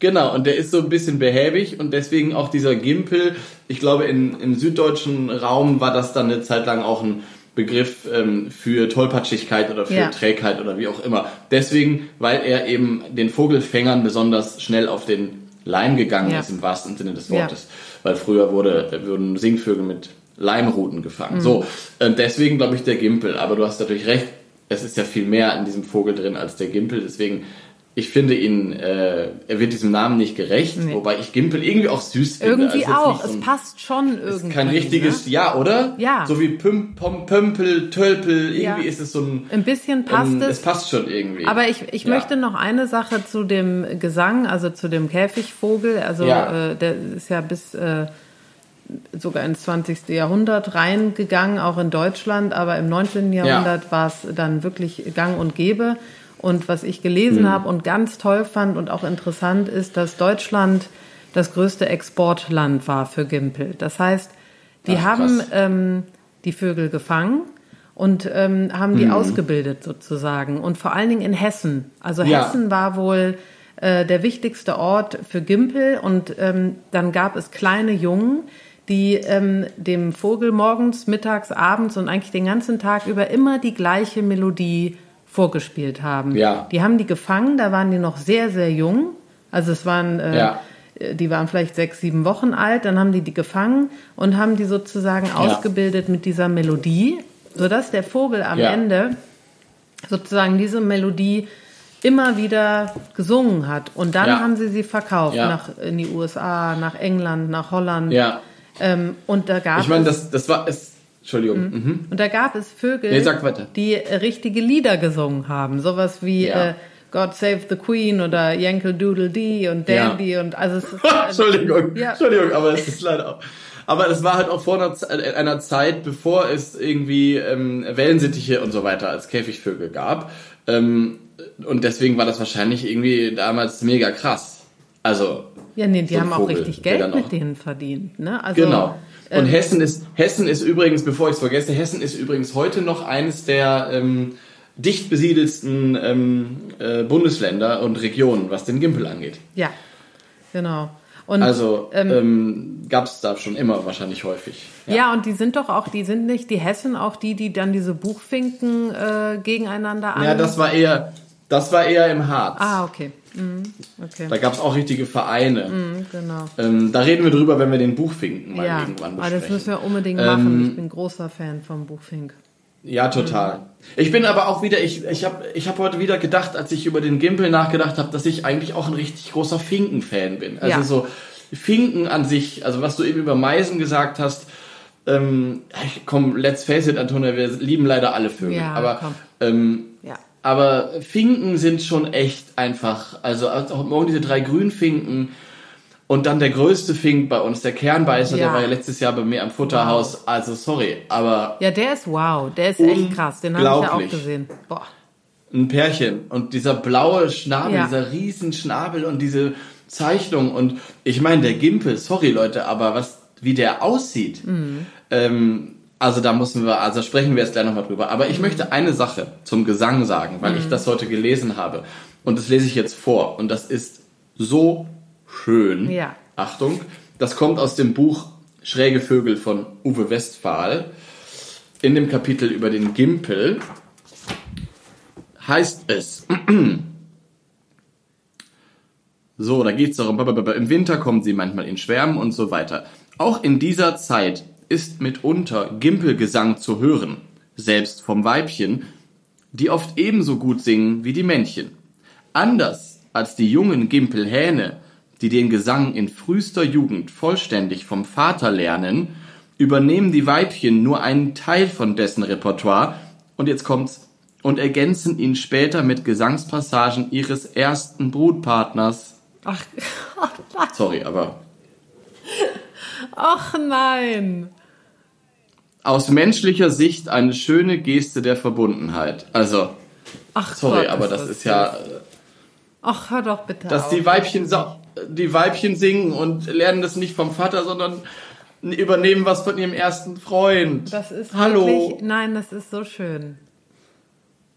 Genau, und der ist so ein bisschen behäbig und deswegen auch dieser Gimpel. Ich glaube, in, im süddeutschen Raum war das dann eine Zeit lang auch ein Begriff ähm, für Tollpatschigkeit oder für ja. Trägheit oder wie auch immer. Deswegen, weil er eben den Vogelfängern besonders schnell auf den Leim gegangen ja. ist, im wahrsten Sinne des Wortes. Ja. Weil früher wurde, wurden Singvögel mit Leimruten gefangen. Mhm. So, äh, deswegen glaube ich der Gimpel. Aber du hast natürlich recht, es ist ja viel mehr in diesem Vogel drin als der Gimpel. Deswegen ich finde ihn, äh, er wird diesem Namen nicht gerecht, nee. wobei ich Gimpel irgendwie auch süß finde. Irgendwie also auch, so ein, es passt schon irgendwie. Ist kein richtiges ne? Ja, oder? Ja. So wie Püm, Pom, Pömpel, Tölpel, irgendwie ja. ist es so ein... Ein bisschen passt ähm, es. Es passt schon irgendwie. Aber ich, ich ja. möchte noch eine Sache zu dem Gesang, also zu dem Käfigvogel, also ja. äh, der ist ja bis... Äh, sogar ins 20. Jahrhundert reingegangen, auch in Deutschland, aber im 19. Jahrhundert ja. war es dann wirklich gang und gäbe. Und was ich gelesen mhm. habe und ganz toll fand und auch interessant ist, dass Deutschland das größte Exportland war für Gimpel. Das heißt, die Ach, haben ähm, die Vögel gefangen und ähm, haben die mhm. ausgebildet sozusagen. Und vor allen Dingen in Hessen. Also ja. Hessen war wohl äh, der wichtigste Ort für Gimpel. Und ähm, dann gab es kleine Jungen, die ähm, dem Vogel morgens, mittags, abends und eigentlich den ganzen Tag über immer die gleiche Melodie vorgespielt haben. Ja. Die haben die gefangen, da waren die noch sehr, sehr jung. Also es waren, äh, ja. die waren vielleicht sechs, sieben Wochen alt, dann haben die die gefangen und haben die sozusagen ja. ausgebildet mit dieser Melodie, sodass der Vogel am ja. Ende sozusagen diese Melodie immer wieder gesungen hat. Und dann haben sie sie verkauft nach in die USA, nach England, nach Holland. Ja. Ähm, und da gab ich meine, das, das war, es, Entschuldigung. Mhm. Mhm. Und da gab es Vögel, nee, die richtige Lieder gesungen haben. Sowas wie ja. äh, God Save the Queen oder Yankel Doodle Dee und Dandy ja. und also es ist, Entschuldigung, ja. Entschuldigung, aber es ist leider auch. Aber es war halt auch vor einer, einer Zeit, bevor es irgendwie ähm, Wellensittiche und so weiter als Käfigvögel gab. Ähm, und deswegen war das wahrscheinlich irgendwie damals mega krass. Also. Ja, nee, die so haben Vogel, auch richtig Geld mit denen verdient. Ne? Also, genau. Und ähm, Hessen ist, Hessen ist übrigens, bevor ich es vergesse, Hessen ist übrigens heute noch eines der ähm, dicht besiedelsten ähm, äh, Bundesländer und Regionen, was den Gimpel angeht. Ja, genau. Und, also ähm, ähm, gab es da schon immer wahrscheinlich häufig. Ja. ja. und die sind doch auch, die sind nicht die Hessen auch die, die dann diese Buchfinken äh, gegeneinander an. Ja, das war eher, das war eher im Harz. Ah, okay. Mhm, okay. Da gab es auch richtige Vereine. Mhm, genau. Ähm, da reden wir drüber, wenn wir den Buchfinken mal ja, irgendwann besprechen. Aber das müssen wir unbedingt machen. Ähm, ich bin großer Fan vom Buchfink. Ja, total. Mhm. Ich bin aber auch wieder, ich, ich habe ich hab heute wieder gedacht, als ich über den Gimpel nachgedacht habe, dass ich eigentlich auch ein richtig großer Finken-Fan bin. Also ja. so Finken an sich, also was du eben über Meisen gesagt hast, ähm, komm, let's face it, Antonia, wir lieben leider alle Vögel. Ja, aber ähm, ja. Aber Finken sind schon echt einfach. Also auch morgen diese drei Grünfinken und dann der größte Fink bei uns, der Kernbeißer, ja. der war ja letztes Jahr bei mir am Futterhaus. Wow. Also sorry, aber. Ja, der ist wow, der ist echt krass. Den habe ich ja auch gesehen. Boah. Ein Pärchen und dieser blaue Schnabel, ja. dieser Riesenschnabel und diese Zeichnung und ich meine der Gimpel, sorry Leute, aber was wie der aussieht. Mhm. Ähm, also da müssen wir, also sprechen wir jetzt gleich nochmal drüber. Aber ich mhm. möchte eine Sache zum Gesang sagen, weil mhm. ich das heute gelesen habe. Und das lese ich jetzt vor. Und das ist so schön. Ja. Achtung, das kommt aus dem Buch Schräge Vögel von Uwe Westphal. In dem Kapitel über den Gimpel heißt es. So, da geht es darum, im Winter kommen sie manchmal in Schwärmen und so weiter. Auch in dieser Zeit ist mitunter Gimpelgesang zu hören, selbst vom Weibchen, die oft ebenso gut singen wie die Männchen. Anders als die jungen Gimpelhähne, die den Gesang in frühester Jugend vollständig vom Vater lernen, übernehmen die Weibchen nur einen Teil von dessen Repertoire und jetzt kommt's und ergänzen ihn später mit Gesangspassagen ihres ersten Brutpartners Ach, oh. Sorry, aber Ach nein. Aus menschlicher Sicht eine schöne Geste der Verbundenheit. Also, Ach sorry, Gott, aber das ist ja, Ach, hör doch bitte dass auf. die Weibchen, die Weibchen singen und lernen das nicht vom Vater, sondern übernehmen was von ihrem ersten Freund. Das ist Hallo. Wirklich, nein, das ist so schön.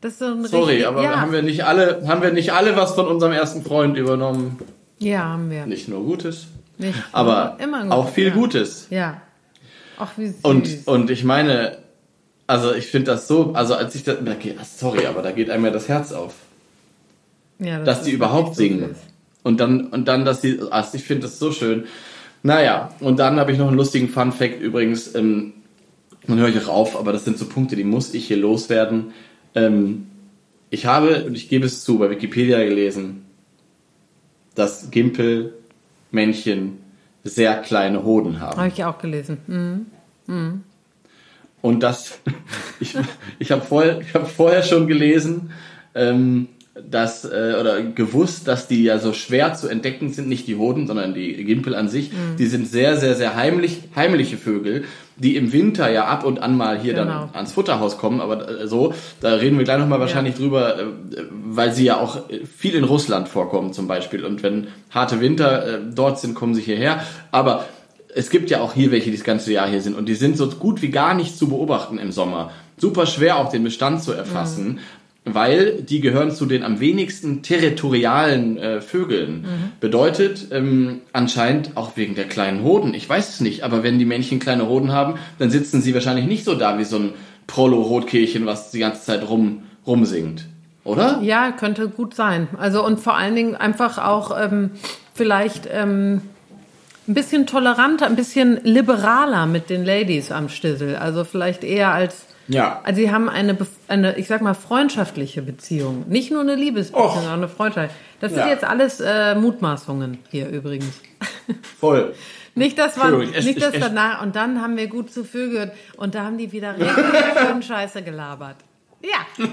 Das ist so ein Sorry, richtig, aber ja. haben wir nicht alle, haben wir nicht alle was von unserem ersten Freund übernommen? Ja, haben wir. Nicht nur Gutes, Nicht aber nur- auch viel ja. Gutes. Ja. Ach, wie süß. Und, und ich meine, also ich finde das so, also als ich das, da geht, sorry, aber da geht einem ja das Herz auf, ja, das dass die überhaupt so singen. süß. Und dann, und dann, dass sie, also ich finde das so schön. Naja, und dann habe ich noch einen lustigen Fun Fact übrigens, ähm, dann höre ich auch auf, aber das sind so Punkte, die muss ich hier loswerden. Ähm, ich habe, und ich gebe es zu, bei Wikipedia gelesen, dass Gimpelmännchen sehr kleine Hoden haben. Habe ich auch gelesen. Mhm. Und das, ich, ich habe vorher, ich hab vorher schon gelesen, ähm, dass, äh, oder gewusst, dass die ja so schwer zu entdecken sind, nicht die Hoden, sondern die Gimpel an sich. Die sind sehr, sehr, sehr heimlich, heimliche Vögel, die im Winter ja ab und an mal hier Genau. dann ans Futterhaus kommen, aber äh, so, da reden wir gleich nochmal wahrscheinlich drüber, äh, weil sie ja auch äh, viel in Russland vorkommen zum Beispiel. Und wenn harte Winter dort sind, kommen sie hierher. Aber es gibt ja auch hier welche, die das ganze Jahr hier sind und die sind so gut wie gar nicht zu beobachten im Sommer. Super schwer auch den Bestand zu erfassen, weil die gehören zu den am wenigsten territorialen äh, Vögeln. Bedeutet ähm, anscheinend auch wegen der kleinen Hoden. Ich weiß es nicht, aber wenn die Männchen kleine Hoden haben, dann sitzen sie wahrscheinlich nicht so da wie so ein Prollo-Rotkehlchen, was die ganze Zeit rum, rumsingt. Oder? Ja, könnte gut sein. Also und vor allen Dingen einfach auch ähm, vielleicht ähm, ein bisschen toleranter, ein bisschen liberaler mit den Ladies am Stissel. Also vielleicht eher als Ja. Also sie haben eine, eine, ich sag mal, freundschaftliche Beziehung. Nicht nur eine Liebesbeziehung, Och. sondern eine Freundschaft. Das Ja. sind jetzt alles äh, Mutmaßungen hier übrigens. Voll. Nicht, dass man, es- nicht, dass es- danach, und dann haben wir gut zu viel gehört und da haben die wieder richtig Scheiße gelabert. Ja.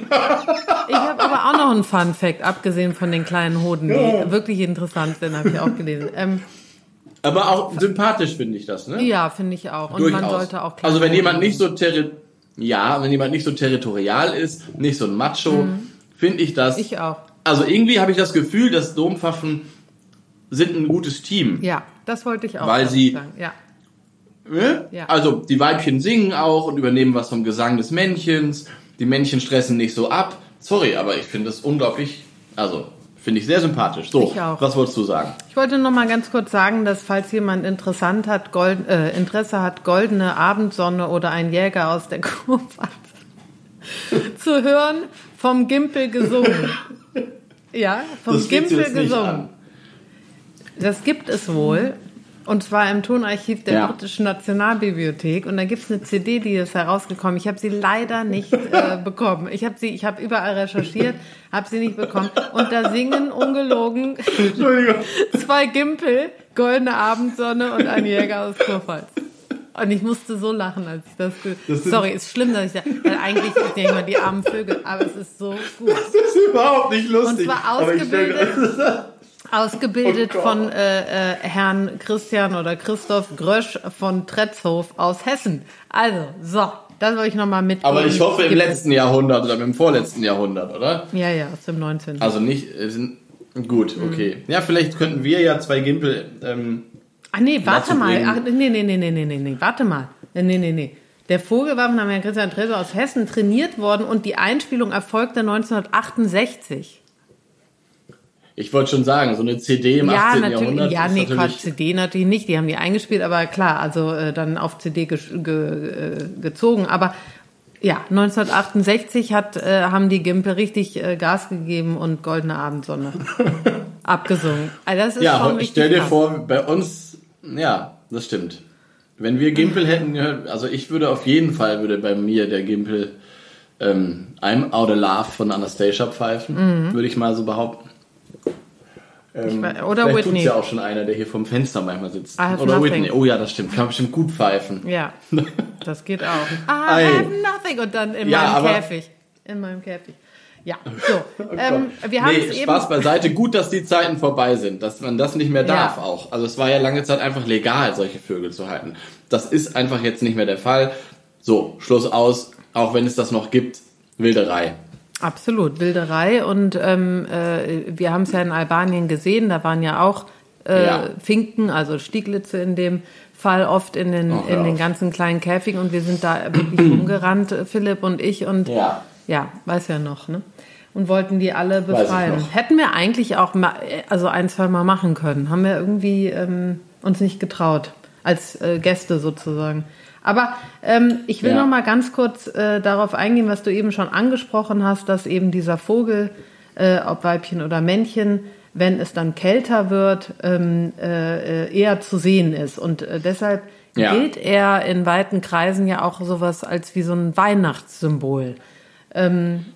Ich habe aber auch noch einen Fun Fact, abgesehen von den kleinen Hoden, die wirklich interessant sind, habe ich auch gelesen. Ähm, Aber auch sympathisch finde ich das, ne? ja, finde ich auch. Und Durchaus. man sollte auch also wenn jemand nicht so terri ja, wenn jemand nicht so territorial ist, nicht so ein Macho, finde ich das. Mhm. Ich auch. Also irgendwie habe ich das Gefühl, dass Dompfaffen sind ein gutes Team. Ja, das wollte ich auch Weil sie- sagen. Ja. Ne? Ja. Also die Weibchen singen auch und übernehmen was vom Gesang des Männchens. Die Männchen stressen nicht so ab. Sorry, aber ich finde das unglaublich, also finde ich sehr sympathisch. So, was wolltest du sagen? Ich wollte noch mal ganz kurz sagen, dass falls jemand interessant hat, Gold, äh, Interesse hat, goldene Abendsonne oder ein Jäger aus der Kurpfalz zu hören, vom Gimpel gesungen. Ja, vom Das Gimpel gesungen. Das gibt es wohl. Und zwar im Tonarchiv der Ja. Britischen Nationalbibliothek. Und da gibt es eine CD, die ist herausgekommen. Ich habe sie leider nicht äh, bekommen. Ich habe sie, ich habe überall recherchiert, habe sie nicht bekommen. Und da singen ungelogen zwei Gimpel, goldene Abendsonne und ein Jäger aus Kurpfalz. Und ich musste so lachen, als ich das. Das Sorry, ist schlimm, dass ich da. Weil eigentlich ich denke mal die armen Vögel, aber es ist so gut. Das ist überhaupt nicht lustig. Und zwar ausgebildet. Ausgebildet Oh von äh, äh, Herrn Christian oder Christoph Grösch von Tretzhof aus Hessen. Also, so, das wollte ich nochmal mitgeben. Aber ich hoffe im letzten Jahrhundert oder im vorletzten Jahrhundert, oder? Ja, ja, aus dem 19. Also nicht, äh, gut, Mhm. okay. Ja, vielleicht könnten wir ja zwei Gimpel, ähm, Ach nee, warte mal. Ach, nee, nee, nee, nee, nee, nee, nee, warte mal. Nee, nee, nee. Der Vogel war von Herrn Christian Trezer aus Hessen trainiert worden und die Einspielung erfolgte 1968. ich wollte schon sagen, so eine CD im ja, 18. natürlich. Jahrhundert Ja, nee, Quatsch, CD natürlich nicht. Die haben die eingespielt, aber klar, also äh, dann auf CD ge ge äh, gezogen. Aber ja, 1968 hat, äh, haben die Gimpel richtig äh, Gas gegeben und Goldene Abendsonne abgesungen. Also das ist schon Ja, richtig stell dir krass. vor, bei uns, ja, das stimmt. Wenn wir Gimpel hätten gehört, also ich würde auf jeden Fall, würde bei mir der Gimpel ähm, I'm Out of Love von Anastasia pfeifen, würde ich mal so behaupten. Ähm, weiß- oder vielleicht Whitney. ja auch schon einer, der hier vom Fenster manchmal sitzt. Oder nothing. Whitney. Oh ja, das stimmt. Kann man bestimmt gut pfeifen. Ja, das geht auch. I have nothing. Und dann in Ja, meinem Käfig. In meinem Käfig. Ja, so. Oh ähm, wir haben nee, es eben. Spaß beiseite. Gut, dass die Zeiten vorbei sind, dass man das nicht mehr darf Ja. auch. Also es war ja lange Zeit einfach legal, solche Vögel zu halten. Das ist einfach jetzt nicht mehr der Fall. So, Schluss aus. Auch wenn es das noch gibt, Wilderei. Absolut, Wilderei. Und ähm, äh, wir haben es ja in Albanien gesehen, da waren ja auch äh, Ja. Finken, also Stieglitze in dem Fall oft in den, hör in den ganzen kleinen Käfigen und wir sind da wirklich rumgerannt, äh, Philipp und ich und Ja. ja, weiß ja noch, ne? Und wollten die alle befreien. Hätten wir eigentlich auch mal, also ein, zwei Mal machen können. Haben wir irgendwie ähm, uns nicht getraut. Als äh, Gäste sozusagen. Aber ähm, ich will Ja. noch mal ganz kurz äh, darauf eingehen, was du eben schon angesprochen hast, dass eben dieser Vogel, äh, ob Weibchen oder Männchen, wenn es dann kälter wird, ähm, äh, äh, eher zu sehen ist. Und äh, deshalb Ja. gilt er in weiten Kreisen ja auch sowas als wie so ein Weihnachtssymbol.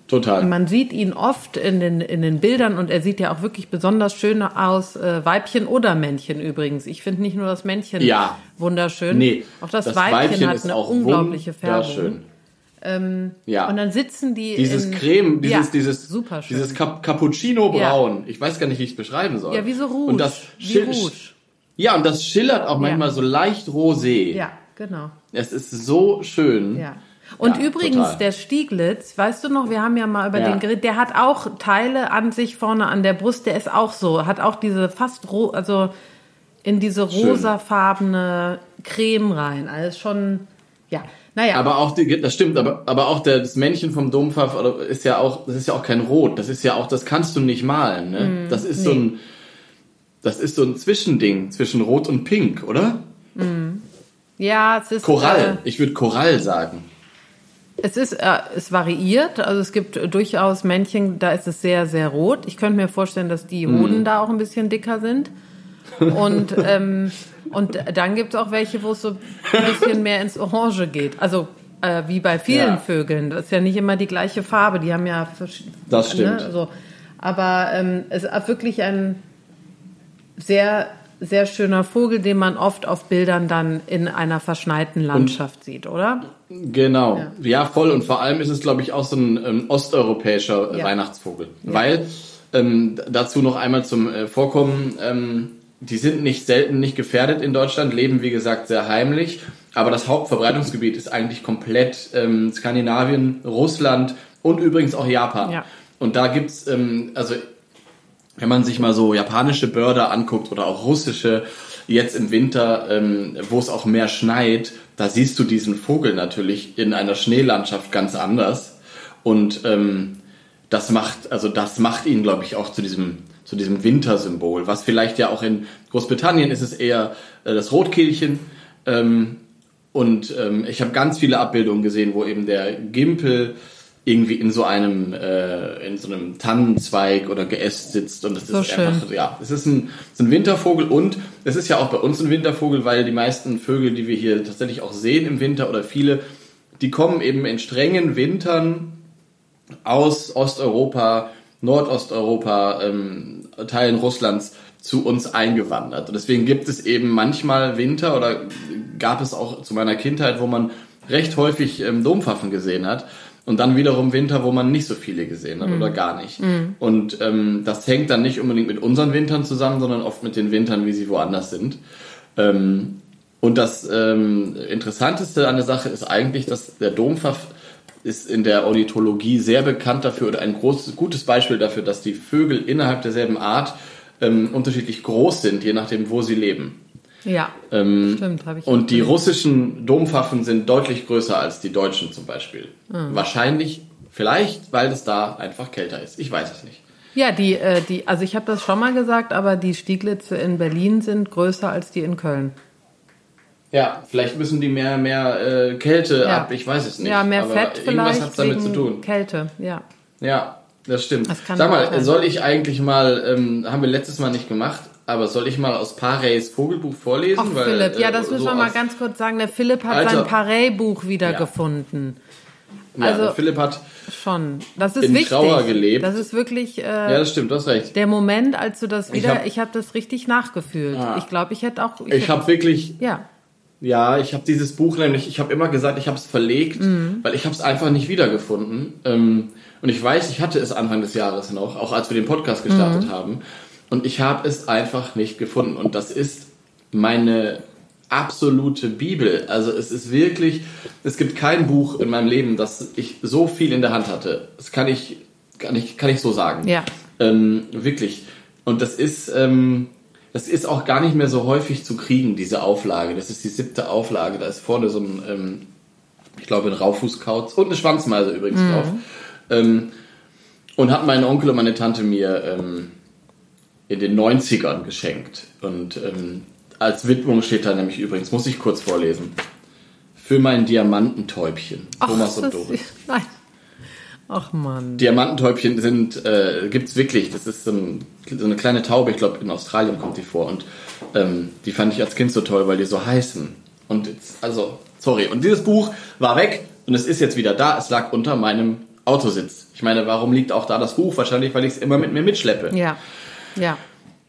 Total. Man sieht ihn oft in den, in den Bildern und er sieht ja auch wirklich besonders schön aus. Äh, Weibchen oder Männchen übrigens. Ich finde nicht nur das Männchen Ja. wunderschön. Nee, auch das, Weibchen, hat ist eine unglaubliche Färbung. wunderschön. ja. Und dann sitzen die dieses in, Creme, dieses, ja, dieses, super schön. dieses Cap Cappuccino Braun. Ich weiß gar nicht, wie ich es beschreiben soll. ja, wie so Rouge. Und das wie Rouge. Ja, und das schillert auch manchmal so leicht rosé. Ja, genau. Es ist so schön. Ja. Und Ja, übrigens, total. der Stieglitz, weißt du noch, wir haben ja mal über Ja. den geredet, der hat auch Teile an sich vorne an der Brust, der ist auch so, hat auch diese fast, ro also in diese rosafarbene Creme rein. Also schon, ja, naja. Aber auch die, das stimmt, aber, aber auch der, das Männchen vom Dompfaff oder, ist ja auch, das ist ja auch kein Rot. Das ist ja auch, das kannst du nicht malen, ne? das ist so Mm, nee. ein, das ist so ein Zwischending zwischen Rot und Pink, oder? ja, es ist, Korall. Ich würde Korall sagen. Äh, es ist, äh, es variiert, also es gibt durchaus Männchen, da ist es sehr, sehr rot. Ich könnte mir vorstellen, dass die Mhm. Hoden da auch ein bisschen dicker sind. Und, ähm, und dann gibt es auch welche, wo es so ein bisschen mehr ins Orange geht. Also äh, wie bei vielen Ja. Vögeln. Das ist ja nicht immer die gleiche Farbe. Die haben ja verschiedene. Das stimmt. Ne, so. Aber ähm, es ist wirklich ein sehr, sehr schöner Vogel, den man oft auf Bildern dann in einer verschneiten Landschaft sieht, oder? Genau. Ja. voll. Und vor allem ist es, glaube ich, auch so ein ähm, osteuropäischer äh, Ja. Weihnachtsvogel. Weil, ähm, dazu noch einmal zum äh, Vorkommen, ähm, die sind nicht selten nicht gefährdet in Deutschland, leben wie gesagt sehr heimlich, aber das Hauptverbreitungsgebiet ist eigentlich komplett ähm, Skandinavien, Russland und übrigens auch Japan. Ja. Und da gibt's ähm, also wenn man sich mal so japanische Börder anguckt oder auch russische, jetzt im Winter, ähm, wo es auch mehr schneit, da siehst du diesen Vogel natürlich in einer Schneelandschaft ganz anders. Und ähm, das macht, also das macht ihn, glaube ich, auch zu diesem, zu diesem Wintersymbol. Was vielleicht ja auch in Großbritannien ist es eher äh, das Rotkehlchen. Ähm, und ähm, ich habe ganz viele Abbildungen gesehen, wo eben der Gimpel irgendwie in so einem äh, in so einem Tannenzweig oder Geäst sitzt und das So ist schön. einfach ja. Es ist ein, es ist ein Wintervogel und es ist ja auch bei uns ein Wintervogel weil die meisten Vögel die wir hier tatsächlich auch sehen im Winter oder viele die kommen eben in strengen Wintern aus Osteuropa Nordosteuropa ähm, Teilen Russlands zu uns eingewandert. Und deswegen gibt es eben manchmal Winter oder gab es auch zu meiner Kindheit wo man recht häufig ähm, Dompfaffen gesehen hat und dann wiederum Winter, wo man nicht so viele gesehen hat oder gar nicht. Und ähm, das hängt dann nicht unbedingt mit unseren Wintern zusammen, sondern oft mit den Wintern, wie sie woanders sind. Ähm, und das ähm, Interessanteste an der Sache ist eigentlich, dass der Dompfaff ist in der Ornithologie sehr bekannt dafür oder ein großes, gutes Beispiel dafür, dass die Vögel innerhalb derselben Art ähm, unterschiedlich groß sind, je nachdem, wo sie leben. Ja, Ähm, stimmt, habe ich. und die russischen Dompfaffen sind deutlich größer als die deutschen zum Beispiel. Ah. Wahrscheinlich, vielleicht, weil es da einfach kälter ist. Ich weiß es nicht. Ja, die, äh, die, also ich habe das schon mal gesagt, aber die Stieglitze in Berlin sind größer als die in Köln. Ja, vielleicht müssen die mehr, mehr äh, Kälte Ja. ab, ich weiß es nicht. Ja, mehr Aber Fett Irgendwas vielleicht hat es damit zu tun. Kälte, ja. Ja, das stimmt. Das Sag mal, sein. soll ich eigentlich mal, ähm, haben wir letztes Mal nicht gemacht, aber soll ich mal aus Pareys Vogelbuch vorlesen? Ach, Weil, Philipp, ja, äh, das müssen so wir mal ganz kurz sagen. Der Philipp hat Alter. sein Pareil-Buch wiedergefunden. Ja, also- der Philipp hat, Schon. Das ist In wichtig. Trauer gelebt. Das ist wirklich äh, ja, das stimmt, du hast recht. der Moment, als du das wieder. hab- Ich habe das richtig nachgefühlt. Ah. Ich glaube, ich hätte auch. Ich habe wirklich, ja. Ja, ich habe dieses Buch nämlich, ich habe immer gesagt, ich habe es verlegt, Mhm. weil ich habe es einfach nicht wiedergefunden. Ähm, Und ich weiß, ich hatte es Anfang des Jahres noch, auch als wir den Podcast gestartet mhm. haben. Und ich habe es einfach nicht gefunden. Und das ist meine absolute Bibel. Also es ist wirklich, es gibt kein Buch in meinem Leben, das ich so viel in der Hand hatte. Das kann ich, kann ich, kann ich so sagen. Ja. Ähm, wirklich. Und das ist, ähm, das ist auch gar nicht mehr so häufig zu kriegen, diese Auflage. Das ist die siebte Auflage. Da ist vorne so ein, ähm, ich glaube, ein Raufußkauz und eine Schwanzmeise übrigens mhm. drauf. Ähm, und hat mein Onkel und meine Tante mir ähm, in den 90ern geschenkt. Und ähm, als Widmung steht da nämlich übrigens, muss ich kurz vorlesen. Für mein Diamantentäubchen. Ach, Thomas und Doris. Nein. Ach man. Diamantentäubchen sind, äh, gibt's wirklich. Das ist so, ein, so eine kleine Taube, ich glaube in Australien kommt die vor. Und ähm, die fand ich als Kind so toll, weil die so heißen. Und jetzt, also, sorry. Und dieses Buch war weg und es ist jetzt wieder da. Es lag unter meinem Autositz. Ich meine, warum liegt auch da das Buch? Wahrscheinlich, weil ich es immer mit mir mitschleppe. Ja. Ja.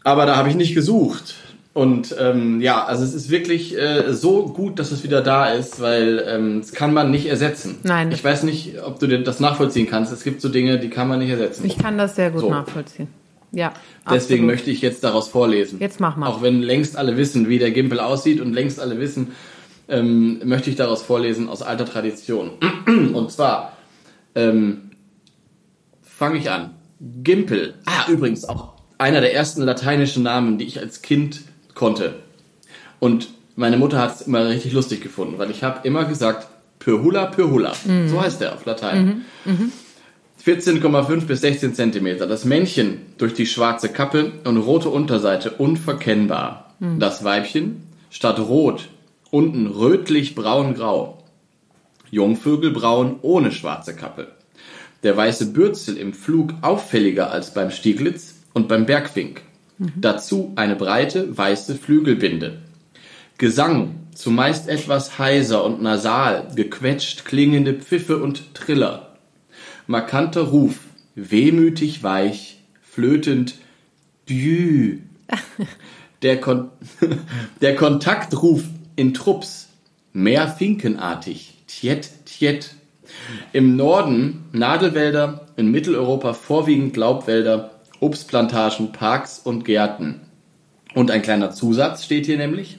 Aber da habe ich nicht gesucht. Und ähm, ja, also es ist wirklich äh, so gut, dass es wieder da ist, weil ähm, das kann man nicht ersetzen. Nein. Ich weiß nicht, ob du das nachvollziehen kannst. Es gibt so Dinge, die kann man nicht ersetzen. Ich kann das sehr gut so. nachvollziehen. Ja. Deswegen absolut. möchte ich jetzt daraus vorlesen. Jetzt mach mal. Auch wenn längst alle wissen, wie der Gimpel aussieht und längst alle wissen, ähm, möchte ich daraus vorlesen aus alter Tradition. Und zwar ähm, fange ich an. Gimpel. Ah, übrigens auch einer der ersten lateinischen Namen, die ich als Kind konnte. Und meine Mutter hat es immer richtig lustig gefunden, weil ich habe immer gesagt, Pyrhula, Pyrhula. Mhm. So heißt der auf Latein. Mhm. Mhm. 14,5 bis 16 Zentimeter. Das Männchen durch die schwarze Kappe und rote Unterseite unverkennbar. Mhm. Das Weibchen statt rot unten rötlich braun-grau. Jungvögel braun ohne schwarze Kappe. Der weiße Bürzel im Flug auffälliger als beim Stieglitz und beim Bergfink. Mhm. Dazu eine breite weiße Flügelbinde. Gesang, zumeist etwas heiser und nasal, gequetscht klingende Pfiffe und Triller. Markanter Ruf, wehmütig weich, flötend, Dü. Der, Kon der Kontaktruf in Trupps, mehr finkenartig, tjet, tjet. Im Norden Nadelwälder, in Mitteleuropa vorwiegend Laubwälder, Obstplantagen, Parks und Gärten. Und ein kleiner Zusatz steht hier nämlich.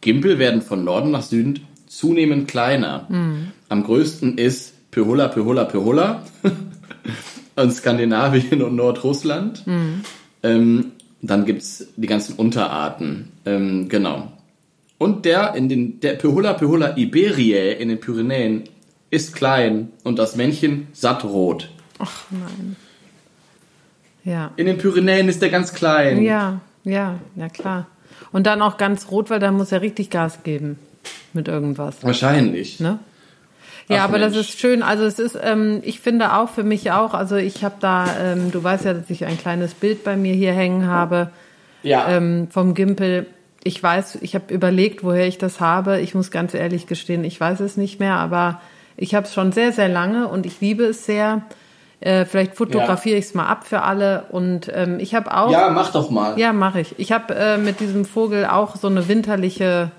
Gimpel werden von Norden nach Süden zunehmend kleiner. Mhm. Am größten ist Pyhola, Pyhola, Pyhola und Skandinavien und Nordrussland. Mhm. Ähm, dann gibt's die ganzen Unterarten. Ähm, genau. Und der in den der Pyhola, Pyhola Iberiae in den Pyrenäen ist klein und das Männchen sattrot. Ach nein. Ja. In den Pyrenäen ist der ganz klein. Ja, ja, ja klar. Und dann auch ganz rot, weil da muss er richtig Gas geben mit irgendwas. Wahrscheinlich. Ne? Ja, Ach, aber Mensch. das ist schön. Also es ist, ähm, ich finde auch für mich auch, also ich habe da, ähm, du weißt ja, dass ich ein kleines Bild bei mir hier hängen habe ja. ähm, vom Gimpel. Ich weiß, ich habe überlegt, woher ich das habe. Ich muss ganz ehrlich gestehen, ich weiß es nicht mehr, aber ich habe es schon sehr, sehr lange und ich liebe es sehr. Äh, vielleicht fotografiere ja. ich es mal ab für alle. Und ähm, ich habe auch. Ja, mach doch mal. Ja, mache ich. Ich habe äh, mit diesem Vogel auch so eine winterliche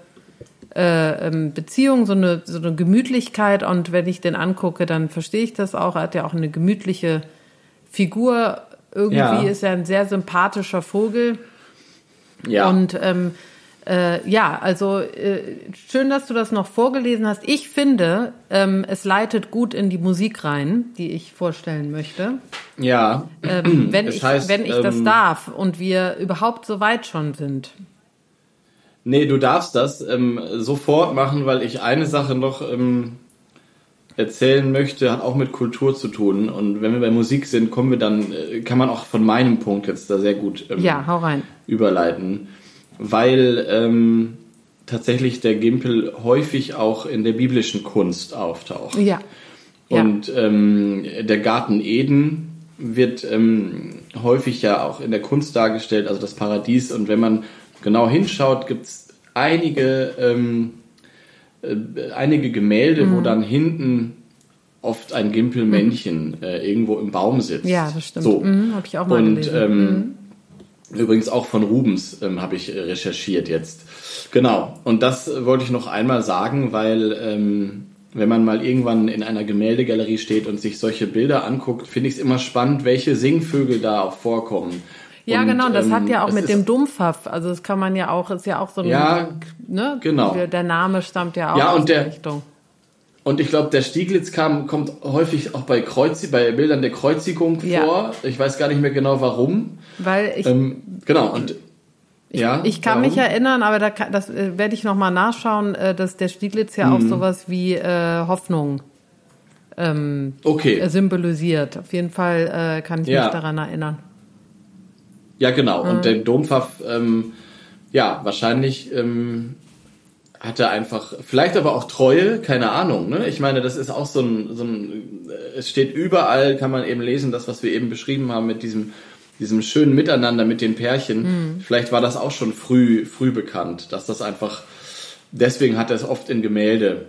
äh, ähm, Beziehung, so eine, so eine Gemütlichkeit. Und wenn ich den angucke, dann verstehe ich das auch. Er hat ja auch eine gemütliche Figur. Irgendwie ja. ist er ein sehr sympathischer Vogel. Ja. Und ähm, äh, ja, also äh, schön, dass du das noch vorgelesen hast. Ich finde, ähm, es leitet gut in die Musik rein, die ich vorstellen möchte. Ja. Ähm, wenn ich, heißt, wenn ich das ähm, darf und wir überhaupt so weit schon sind. Nee, du darfst das ähm, sofort machen, weil ich eine Sache noch ähm, erzählen möchte, hat auch mit Kultur zu tun. Und wenn wir bei Musik sind, kommen wir dann, äh, kann man auch von meinem Punkt jetzt da sehr gut ähm, ja, hau rein. überleiten weil ähm, tatsächlich der Gimpel häufig auch in der biblischen Kunst auftaucht. Ja. Und ähm, der Garten Eden wird ähm, häufig ja auch in der Kunst dargestellt, also das Paradies. Und wenn man genau hinschaut, gibt es einige, ähm, äh, einige Gemälde, mhm. wo dann hinten oft ein Gimpelmännchen mhm. äh, irgendwo im Baum sitzt. Ja, das stimmt. So. Mhm, Habe ich auch mal Und, gelesen. Ähm, mhm. Übrigens auch von Rubens ähm, habe ich recherchiert jetzt. Genau. Und das wollte ich noch einmal sagen, weil ähm, wenn man mal irgendwann in einer Gemäldegalerie steht und sich solche Bilder anguckt, finde ich es immer spannend, welche Singvögel da auch vorkommen. Ja, und, genau, das ähm, hat ja auch es mit dem Dumpfaff, also das kann man ja auch, ist ja auch so ein, Ja, ne? genau. Der, Name stammt ja auch Ja, aus und der der- Richtung. Und ich glaube, der Stieglitz kam, kommt häufig auch bei Kreuzi bei Bildern der Kreuzigung Ja. vor. Ich weiß gar nicht mehr genau warum. Weil ich, Ähm, genau, und ja. ich kann warum? mich erinnern, aber da kann, das äh, werde ich nochmal nachschauen, äh, dass der Stieglitz ja auch Mhm. sowas wie äh, Hoffnung ähm, Okay. symbolisiert. Auf jeden Fall äh, kann ich Ja. mich daran erinnern. Ja, genau. Mhm. Und der Dompfaff, ähm, ja, wahrscheinlich ähm, hat er einfach, vielleicht aber auch Treue, keine Ahnung. Ne? Ich meine, das ist auch so ein, so ein, äh, es steht überall, kann man eben lesen, das, was wir eben beschrieben haben mit diesem, diesem schönen Miteinander mit den Pärchen. Mhm. Vielleicht war das auch schon früh, früh bekannt, dass das einfach, deswegen hat er es oft in Gemälde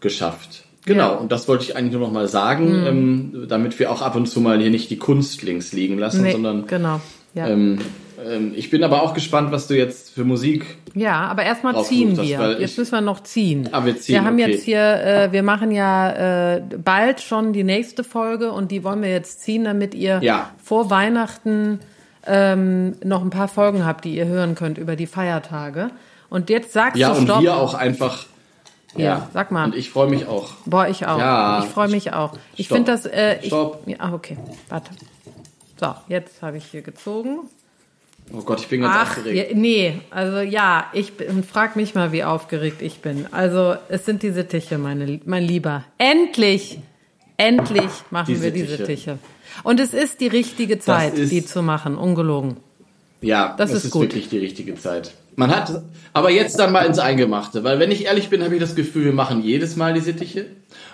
geschafft. Genau, Ja. Mhm. und das wollte ich eigentlich nur noch mal sagen, ähm, damit wir auch ab und zu mal hier nicht die Kunst links liegen lassen, Nee, sondern genau. Ja. ähm, ähm, ich bin aber auch gespannt, was du jetzt für Musik. Ja, aber erstmal ziehen hast, wir. weil Jetzt ich- müssen wir noch ziehen. Ah, wir ziehen, Wir haben okay. jetzt hier, äh, wir machen ja äh, bald schon die nächste Folge und die wollen wir jetzt ziehen, damit ihr Ja. vor Weihnachten ähm, noch ein paar Folgen habt, die ihr hören könnt über die Feiertage. Und jetzt sagst Ja, du und Stopp. wir auch einfach. Ja, sag mal. Und ich freue mich auch. Boah, ich auch. Ja. Ich freue mich auch. Ich finde das. Äh, ich, Stopp. Ja, ah, okay, warte. So, jetzt habe ich hier gezogen. Oh Gott, ich bin ganz Ach, aufgeregt. ja, nee, also ja, ich bin, frag mich mal, wie aufgeregt ich bin. Also, es sind die Sittiche, meine, mein Lieber. Endlich, endlich machen Die wir die Sittiche. Sittiche. Und es ist die richtige Zeit, ist- die zu machen, ungelogen. Ja, Das das, ist ist, gut. wirklich die richtige Zeit. Man hat, aber jetzt dann mal ins Eingemachte, weil wenn ich ehrlich bin, habe ich das Gefühl, wir machen jedes Mal die Sittiche.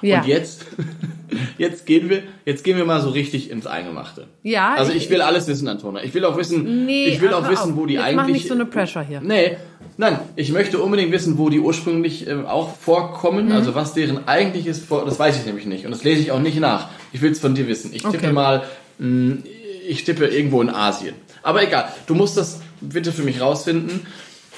Ja. Und jetzt, jetzt gehen wir, jetzt gehen wir mal so richtig ins Eingemachte. Ja, Also ich- ich will alles wissen, Antona. Ich will auch wissen, Nee, ich will auch wissen, wo die Jetzt eigentlich. mach nicht so eine Pressure hier. Nee, nein, ich möchte unbedingt wissen, wo die ursprünglich ähm, auch vorkommen, Mhm. also was deren eigentliches das weiß ich nämlich nicht und das lese ich auch nicht nach. Ich will es von dir wissen. Ich tippe Okay. mal, mh, ich tippe irgendwo in Asien. Aber egal, du musst das bitte für mich rausfinden.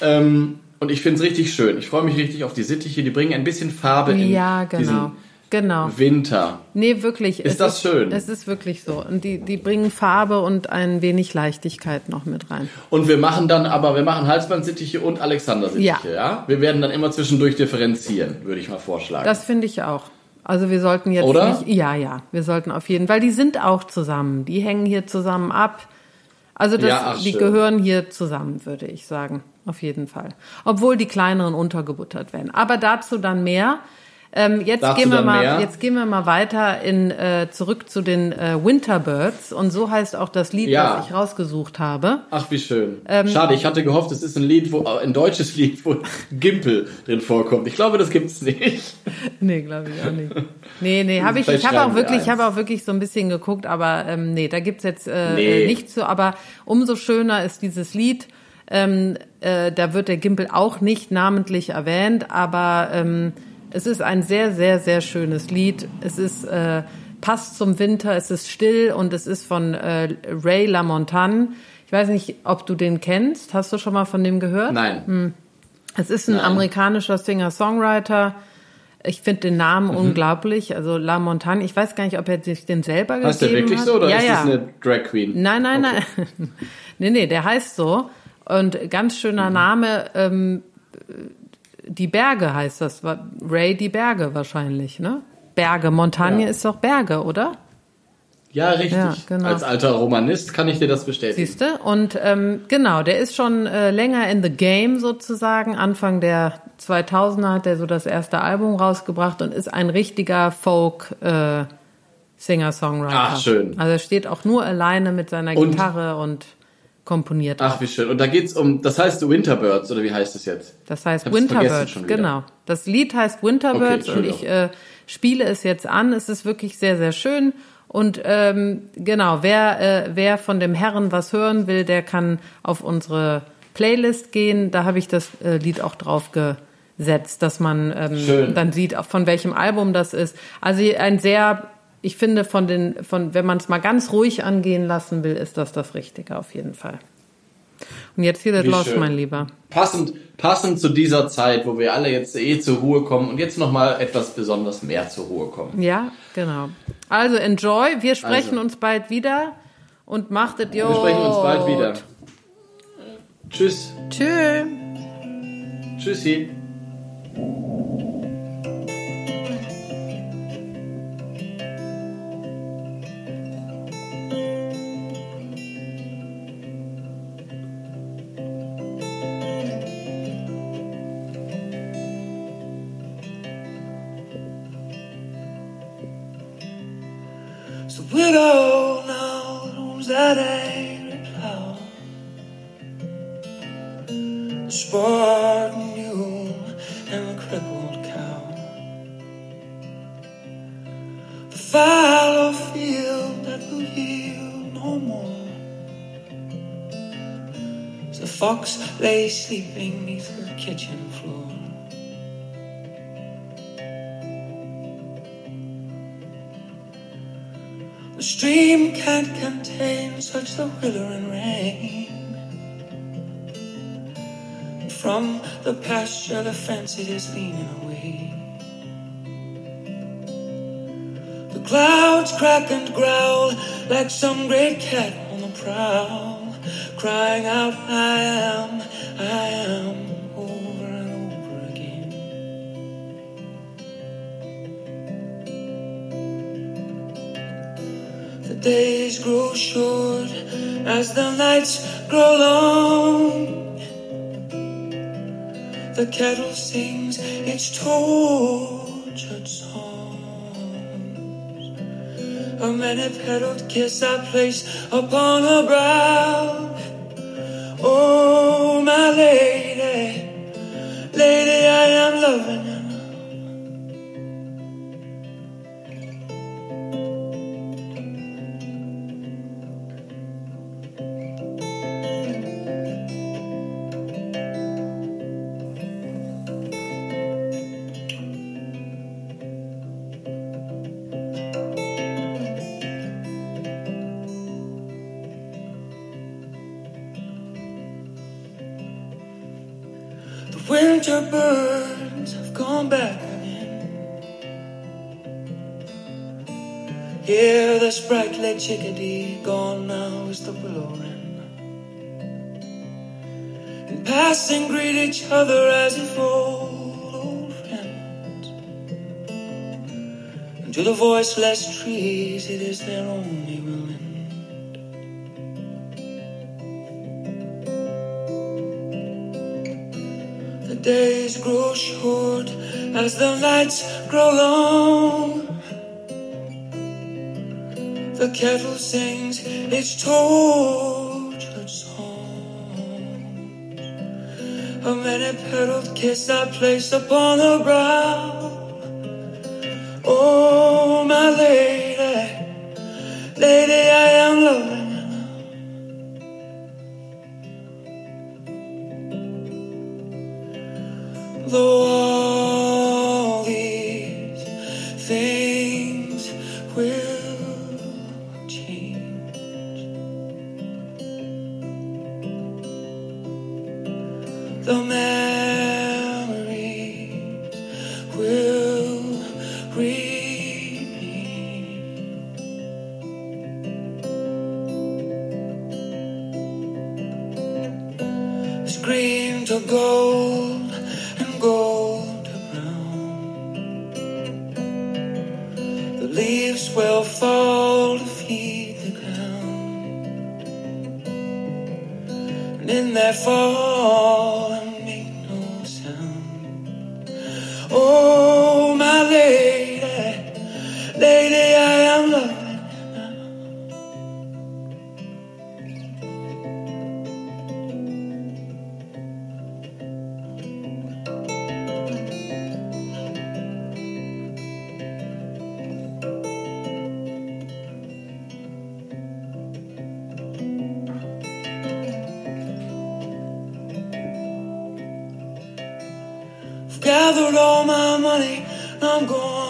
Ähm, und ich finde es richtig schön. Ich freue mich richtig auf die Sittiche. Die bringen ein bisschen Farbe in Ja, genau. diesen Genau. Winter. Nee, wirklich. Ist das schön? Es ist wirklich so. Und die, die bringen Farbe und ein wenig Leichtigkeit noch mit rein. Und wir machen dann aber, wir machen Halsbandsittiche und Alexander-Sittiche, ja. Wir werden dann immer zwischendurch differenzieren, würde ich mal vorschlagen. Das finde ich auch. Also wir sollten jetzt Oder? nicht. Ja, ja, wir sollten auf jeden Fall. Die sind auch zusammen. Die hängen hier zusammen ab. Also das, Ja, ach, die gehören hier zusammen, würde ich sagen. Auf jeden Fall. Obwohl die kleineren untergebuttert werden. Aber dazu dann mehr. Ähm, jetzt gehen wir mal, mehr. jetzt gehen wir mal weiter in äh, zurück zu den äh, Winterbirds und so heißt auch das Lied, Ja. das ich rausgesucht habe. Ach, wie schön. Ähm, Schade, ich hatte gehofft, es ist ein Lied, wo ein deutsches Lied, wo Gimpel drin vorkommt. Ich glaube, das gibt's nicht. Nee, glaube ich auch nicht. Nee, nee, habe ich. Ich habe auch wir wirklich, ich habe auch wirklich so ein bisschen geguckt, aber ähm, nee, da gibt's jetzt äh, Nee. äh, nichts zu. Aber umso schöner ist dieses Lied. Ähm, äh, da wird der Gimpel auch nicht namentlich erwähnt, aber ähm, es ist ein sehr, sehr, sehr schönes Lied. Es ist äh, passt zum Winter, es ist still und es ist von äh, Ray LaMontagne. Ich weiß nicht, ob du den kennst. Hast du schon mal von dem gehört? Nein. Es ist ein Nein. amerikanischer Singer-Songwriter. Ich finde den Namen Mhm. unglaublich. Also La Montagne. Ich weiß gar nicht, ob er sich den selber gegeben Heißt der wirklich hat. so oder ja, ist ja. das eine Drag Queen? Nein, nein, nein. nee, nee, der heißt so. Und ganz schöner Mhm. Name. Ähm, die Berge heißt das. Ray die Berge wahrscheinlich, ne? Berge. Montagne Ja. ist doch Berge, oder? Ja, richtig. Ja, genau. Als alter Romanist kann ich dir das bestätigen. Siehste? Und ähm, genau, der ist schon äh, länger in the game sozusagen. Anfang der 2000er hat er so das erste Album rausgebracht und ist ein richtiger Folk äh, Singer-Songwriter. Ach, schön. Also er steht auch nur alleine mit seiner Und- Gitarre und komponiert. Ach, wie schön. Und da geht's um, das heißt Winterbirds, oder wie heißt es jetzt? Das heißt Winterbirds, genau. Das Lied heißt Winterbirds Okay, und ich äh, spiele es jetzt an. Es ist wirklich sehr, sehr schön. Und ähm, genau, wer, äh, wer von dem Herren was hören will, der kann auf unsere Playlist gehen. Da habe ich das äh, Lied auch drauf gesetzt, dass man ähm, dann sieht, auch von welchem Album das ist. Also ein sehr, ich finde, von den, von, wenn man es mal ganz ruhig angehen lassen will, ist das das Richtige auf jeden Fall. Und jetzt hier das Wie Los, mein Lieber. Passend, passend zu dieser Zeit, wo wir alle jetzt eh zur Ruhe kommen und jetzt nochmal etwas besonders mehr zur Ruhe kommen. Ja, genau. Also enjoy. Wir sprechen Also. uns bald wieder und macht es Wir sprechen uns bald wieder. Tschüss. Tschüss. Tschüssi. The Spartan mule and the crippled cow. The fallow field that will yield no more. The fox lay sleeping neath her kitchen floor. Stream can't contain such the withering rain. From the pasture, the fence it is leaning away. The clouds crack and growl like some great cat on the prowl, crying out, I am, I am, days grow short as the nights grow long. The kettle sings its tortured songs. A many petaled kiss I place upon her brow. Oh, my lady, lady, I am loving Hear the sprightly chickadee gone now is the willow wren. And passing greet each other as if old, old friends. And to the voiceless trees it is their only will end. The days grow short as the nights grow long. The kettle sings its tortured song. A many petaled kiss I place upon her brow. I'm going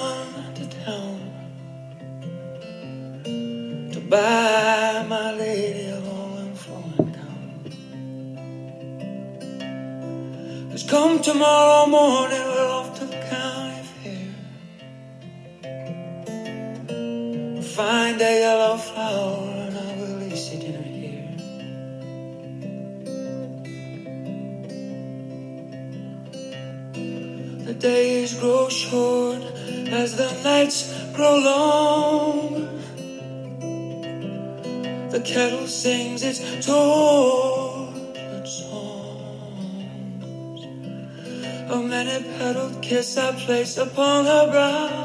kiss I place upon her brow.